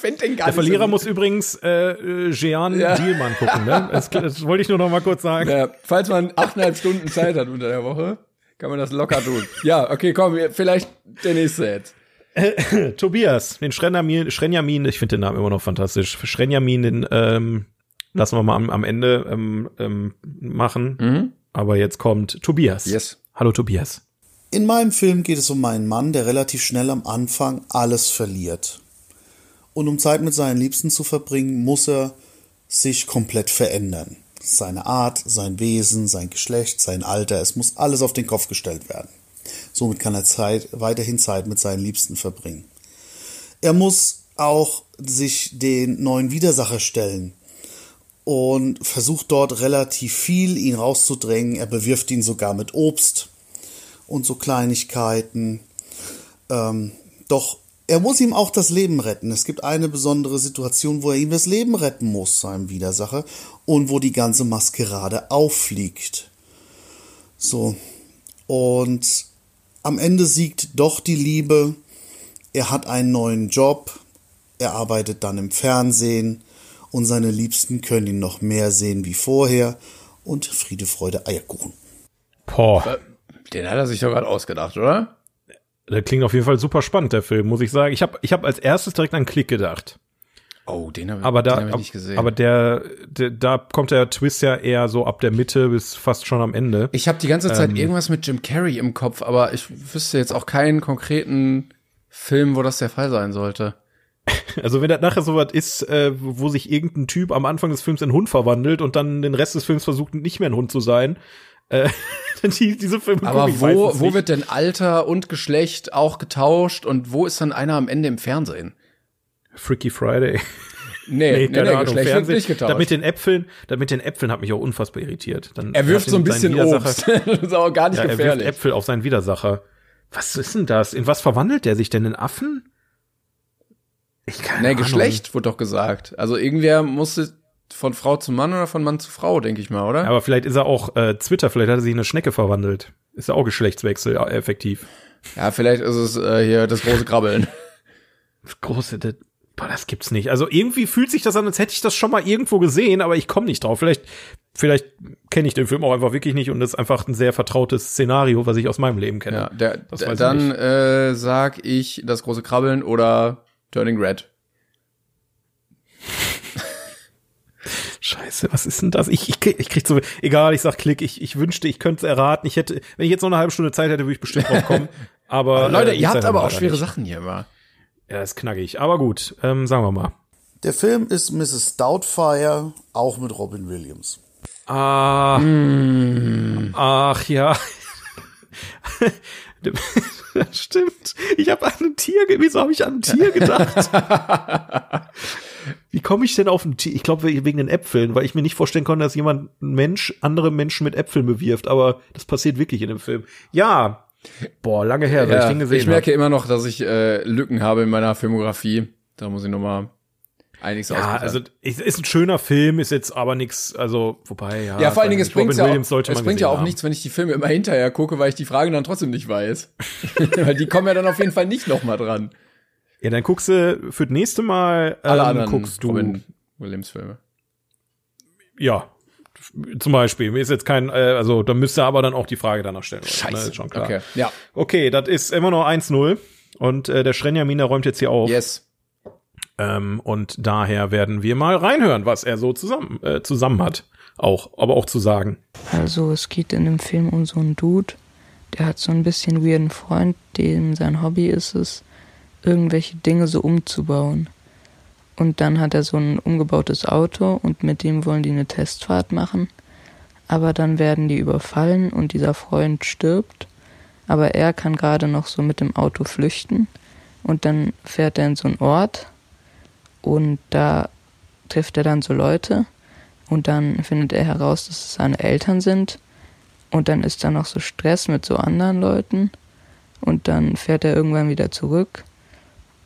Find den gar
Der Verlierer
so-
muss übrigens äh, äh, Jean
Ja.
Dielmann gucken, ne? Das, das wollte ich nur noch mal kurz sagen.
Ja, falls man achteinhalb Stunden Zeit hat unter der Woche, kann man das locker tun. Ja, okay, komm, vielleicht der nächste jetzt.
Tobias, den Schrenjamin, Schrenjamin, ich finde den Namen immer noch fantastisch. Schrenjamin, den ähm, lassen wir mal am, am Ende ähm, ähm, machen. Aber jetzt kommt Tobias.
Yes.
Hallo Tobias.
In meinem Film geht es um einen Mann, der relativ schnell am Anfang alles verliert. Und um Zeit mit seinen Liebsten zu verbringen, muss er sich komplett verändern. Seine Art, sein Wesen, sein Geschlecht, sein Alter, es muss alles auf den Kopf gestellt werden. Somit kann er Zeit, weiterhin Zeit mit seinen Liebsten verbringen. Er muss auch sich den neuen Widersacher stellen und versucht dort relativ viel, ihn rauszudrängen. Er bewirft ihn sogar mit Obst und so Kleinigkeiten. Ähm, doch er muss ihm auch das Leben retten. Es gibt eine besondere Situation, wo er ihm das Leben retten muss, seinem Widersacher, und wo die ganze Maskerade auffliegt. So. Und am Ende siegt doch die Liebe. Er hat einen neuen Job. Er arbeitet dann im Fernsehen. Und seine Liebsten können ihn noch mehr sehen wie vorher. Und Friede, Freude, Eierkuchen.
Boah.
Den hat er sich doch gerade ausgedacht, oder?
Der klingt auf jeden Fall super spannend, der Film, muss ich sagen. Ich habe ich hab als erstes direkt an Klick gedacht.
Oh, den habe
Aber da,
hab ich nicht gesehen.
aber der, der, da kommt der Twist ja eher so ab der Mitte bis fast schon am Ende.
ich habe die ganze Zeit
Ähm.
irgendwas mit Jim Carrey im Kopf, aber ich wüsste jetzt auch keinen konkreten Film, wo das der Fall sein sollte.
Also wenn das nachher so was ist, äh, wo sich irgendein Typ am Anfang des Films in Hund verwandelt und dann den Rest des Films versucht, nicht mehr ein Hund zu sein, äh, die, diese Filme
Aber wo, wo wird denn Alter und Geschlecht auch getauscht und wo ist dann einer am Ende im Fernsehen?
Freaky Friday.
Nee, nee, nee,
keine Ahnung,
Geschlecht
Fernsehen.
nicht getauscht.
Das mit den Äpfeln, das mit den Äpfeln hat mich auch unfassbar irritiert. Dann
er wirft so ein bisschen Obst. das ist aber gar nicht
Ja, er wirft
gefährlich.
Äpfel auf seinen Widersacher. Was ist denn das? In was verwandelt der sich denn? In Affen? Ich kann
Nee, Geschlecht wurde doch gesagt. Also irgendwer musste von Frau zu Mann oder von Mann zu Frau, denke ich mal, oder?
Aber vielleicht ist er auch äh, Twitter, vielleicht hat er sich in eine Schnecke verwandelt. Ist ja auch Geschlechtswechsel äh, effektiv.
ja, vielleicht ist es äh, hier das große Krabbeln.
Das große, das, boah, das gibt's nicht. Also irgendwie fühlt sich das an, als hätte ich das schon mal irgendwo gesehen, aber ich komme nicht drauf. Vielleicht, vielleicht kenne ich den Film auch einfach wirklich nicht und das ist einfach ein sehr vertrautes Szenario, was ich aus meinem Leben kenne.
Ja, der,
Das
der,
weiß ich
dann äh, sag ich das große Krabbeln oder Turning Red.
Scheiße, was ist denn das? Ich, ich, krieg, ich krieg so, egal, ich sag Klick, ich, ich wünschte, ich könnte es erraten. Ich hätte, wenn ich jetzt noch eine halbe Stunde Zeit hätte, würde ich bestimmt drauf kommen. Aber
Leute,
äh,
ihr habt aber auch schwere
nicht.
Sachen hier immer.
Ja, ist knackig. Aber gut, ähm, sagen wir mal.
Der Film ist Mrs. Doubtfire, auch mit Robin Williams.
Ah, ach ja. Stimmt. Ich habe an ein Tier, wieso habe ich an ein Tier gedacht? Wie komme ich denn auf ein Tier? Ich glaube wegen den Äpfeln, weil ich mir nicht vorstellen konnte, dass jemand ein Mensch andere Menschen mit Äpfeln bewirft, aber das passiert wirklich in dem Film. Ja. Boah, lange her, seit ich
Ja,
den gesehen
ich merke immer noch, dass ich äh, Lücken habe in meiner Filmografie. Da muss ich noch mal einiges.
Ja, also ist, ist ein schöner Film, ist jetzt aber nix, also wobei ja.
Ja, vor allen Dingen, es bringt ja auch, es bringt ja auch
haben.
nichts, wenn ich die Filme immer hinterher gucke, weil ich die Fragen dann trotzdem nicht weiß. weil die kommen ja dann auf jeden Fall nicht noch mal dran.
Ja, dann guckst du für das nächste Mal
Alle
ähm,
anderen
guckst du
Robin Williams Filme.
Ja, zum Beispiel. Mir ist jetzt kein, äh, also da müsste aber dann auch die Frage danach stellen. oder? Ne, ist schon klar.
Okay. Ja.
Okay, das ist immer noch 1-0. Und äh, der Schrenjamin, der räumt jetzt hier auf.
Yes.
Ähm, und daher werden wir mal reinhören, was er so zusammen, äh, zusammen hat. Auch, aber auch zu sagen.
Also es geht in dem Film um so einen Dude, der hat so ein bisschen weirden Freund, dem sein Hobby ist es, irgendwelche Dinge so umzubauen. Und dann hat er so ein umgebautes Auto und mit dem wollen die eine Testfahrt machen. Aber dann werden die überfallen und dieser Freund stirbt. Aber er kann gerade noch so mit dem Auto flüchten. Und dann fährt er in so einen Ort und da trifft er dann so Leute. Und dann findet er heraus, dass es seine Eltern sind. Und dann ist da noch so Stress mit so anderen Leuten. Und dann fährt er irgendwann wieder zurück.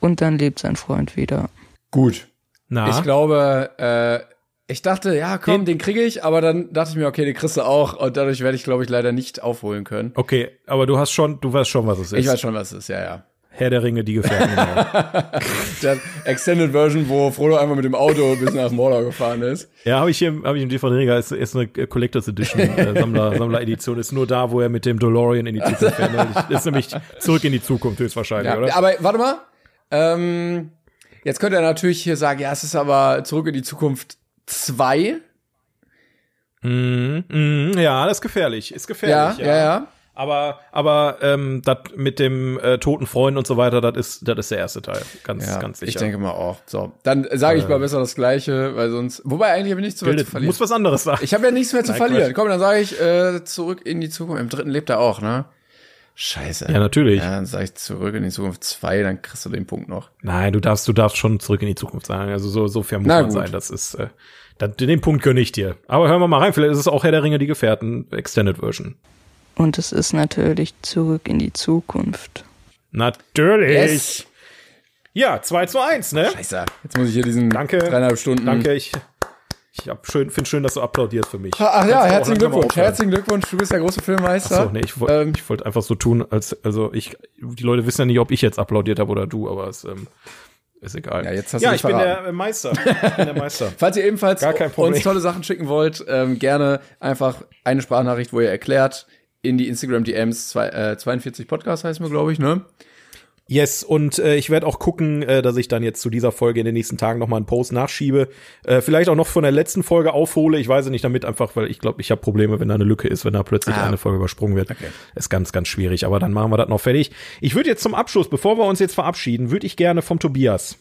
Und dann lebt sein Freund wieder.
Gut.
Na,
Ich glaube, äh, ich dachte, ja, komm, den, kriege ich, aber dann dachte ich mir, okay, den kriegst du auch und dadurch werde ich, glaube ich, leider nicht aufholen können.
okay, aber du hast schon, du weißt schon, was es ist.
Ich weiß schon, was es ist, ja, ja.
Herr der Ringe, die Gefährten. genau.
Der Extended Version, wo Frodo einfach mit dem Auto bis nach Mordor gefahren ist.
ja, habe ich hier, habe ich im DVD-Regal, ist, ist eine Collectors Edition, äh, Sammler, Sammler-Edition, ist nur da, wo er mit dem DeLorean in die Zukunft fährt. ne? Ist nämlich zurück in die Zukunft höchstwahrscheinlich,
Ja,
oder?
aber warte mal. Ähm, jetzt könnte er natürlich hier sagen, ja, es ist aber zurück in die Zukunft 2.
Mhm, mhm, ja, das ist gefährlich, ist
Ja,
gefährlich.
ja, ja.
Aber, aber ähm, das mit dem äh, toten Freund und so weiter, das ist, das ist der erste Teil, ganz,
Ja,
ganz sicher.
ich denke mal auch. So, dann sage ich mal besser das Gleiche, weil sonst. Wobei eigentlich habe ich nichts mehr zu verlieren.
muss was anderes sagen.
Ich habe ja nichts mehr zu
Nein,
verlieren.
Quatsch.
Komm, dann sage ich äh, zurück in die Zukunft. Im dritten lebt er auch, ne? Scheiße.
Ja, natürlich.
Ja, dann sage ich zurück in die Zukunft 2, dann kriegst du den Punkt noch.
Nein, du darfst, du darfst schon zurück in die Zukunft sagen. Also so, so fair muss
Na
man
gut.
sein. Das ist, äh, das, den Punkt gönne ich dir. Aber hören wir mal rein. Vielleicht ist es auch Herr der Ringe, die Gefährten, Extended Version.
Und es ist natürlich zurück in die Zukunft.
Natürlich.
Yes.
Ja, 2 zu 1, ne?
Scheiße. Jetzt muss ich hier diesen
Danke.
dreieinhalb Stunden.
Danke, ich, ich schön, finde schön, dass du applaudierst für mich.
Ach
Kannst
ja, herzlichen Glückwunsch. Herzlichen Glückwunsch. Du bist der große Filmmeister.
Achso, nee, ich wollte
Ähm,
ich wollte einfach so tun, als, also ich, die Leute wissen ja nicht, ob ich jetzt applaudiert habe oder du, aber es ähm, ist egal.
Ja, jetzt hast
ja
du
ich bin der Meister. Ich bin der Meister.
Falls ihr ebenfalls
Gar kein Problem.
uns tolle Sachen schicken wollt, ähm, gerne einfach eine Sprachnachricht, wo ihr erklärt, in die Instagram DMs, zwei, äh, 42 Podcast heißt mir, glaube ich, ne?
Yes, und äh, ich werde auch gucken, äh, dass ich dann jetzt zu dieser Folge in den nächsten Tagen noch mal einen Post nachschiebe. Äh, vielleicht auch noch von der letzten Folge aufhole. Ich weiß nicht damit einfach, weil ich glaube, ich habe Probleme, wenn da eine Lücke ist, wenn da plötzlich
Ah.
eine Folge übersprungen wird.
Okay.
Ist ganz, ganz schwierig. Aber dann machen wir das noch fertig. Ich würde jetzt zum Abschluss, bevor wir uns jetzt verabschieden, würde ich gerne vom Tobias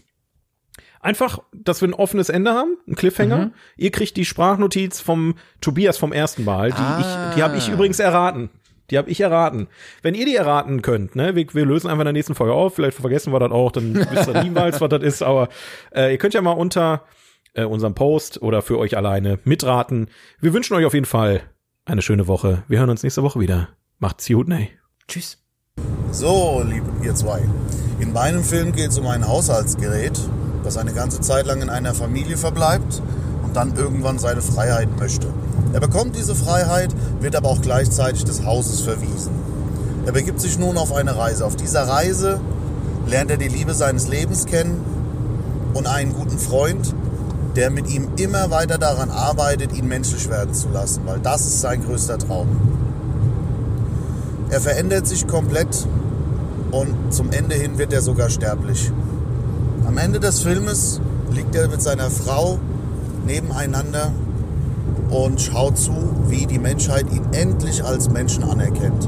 Einfach, dass wir ein offenes Ende haben, ein Cliffhanger.
Mhm.
Ihr kriegt die Sprachnotiz vom Tobias vom ersten Mal. Die,
Ah.
ich, die habe ich übrigens erraten. Die habe ich erraten. Wenn ihr die erraten könnt, ne, wir, wir lösen einfach in der nächsten Folge auf. Vielleicht vergessen wir das auch, dann wisst ihr niemals, was das ist. Aber äh, ihr könnt ja mal unter äh, unserem Post oder für euch alleine mitraten. Wir wünschen euch auf jeden Fall eine schöne Woche. Wir hören uns nächste Woche wieder. Macht's gut, ne?
Tschüss.
So, liebe ihr zwei. In meinem Film geht es um ein Haushaltsgerät, das eine ganze Zeit lang in einer Familie verbleibt und dann irgendwann seine Freiheit möchte. Er bekommt diese Freiheit, wird aber auch gleichzeitig des Hauses verwiesen. Er begibt sich nun auf eine Reise. Auf dieser Reise lernt er die Liebe seines Lebens kennen und einen guten Freund, der mit ihm immer weiter daran arbeitet, ihn menschlich werden zu lassen, weil das ist sein größter Traum. Er verändert sich komplett und zum Ende hin wird er sogar sterblich. Am Ende des Filmes liegt er mit seiner Frau nebeneinander und schaut zu, wie die Menschheit ihn endlich als Menschen anerkennt.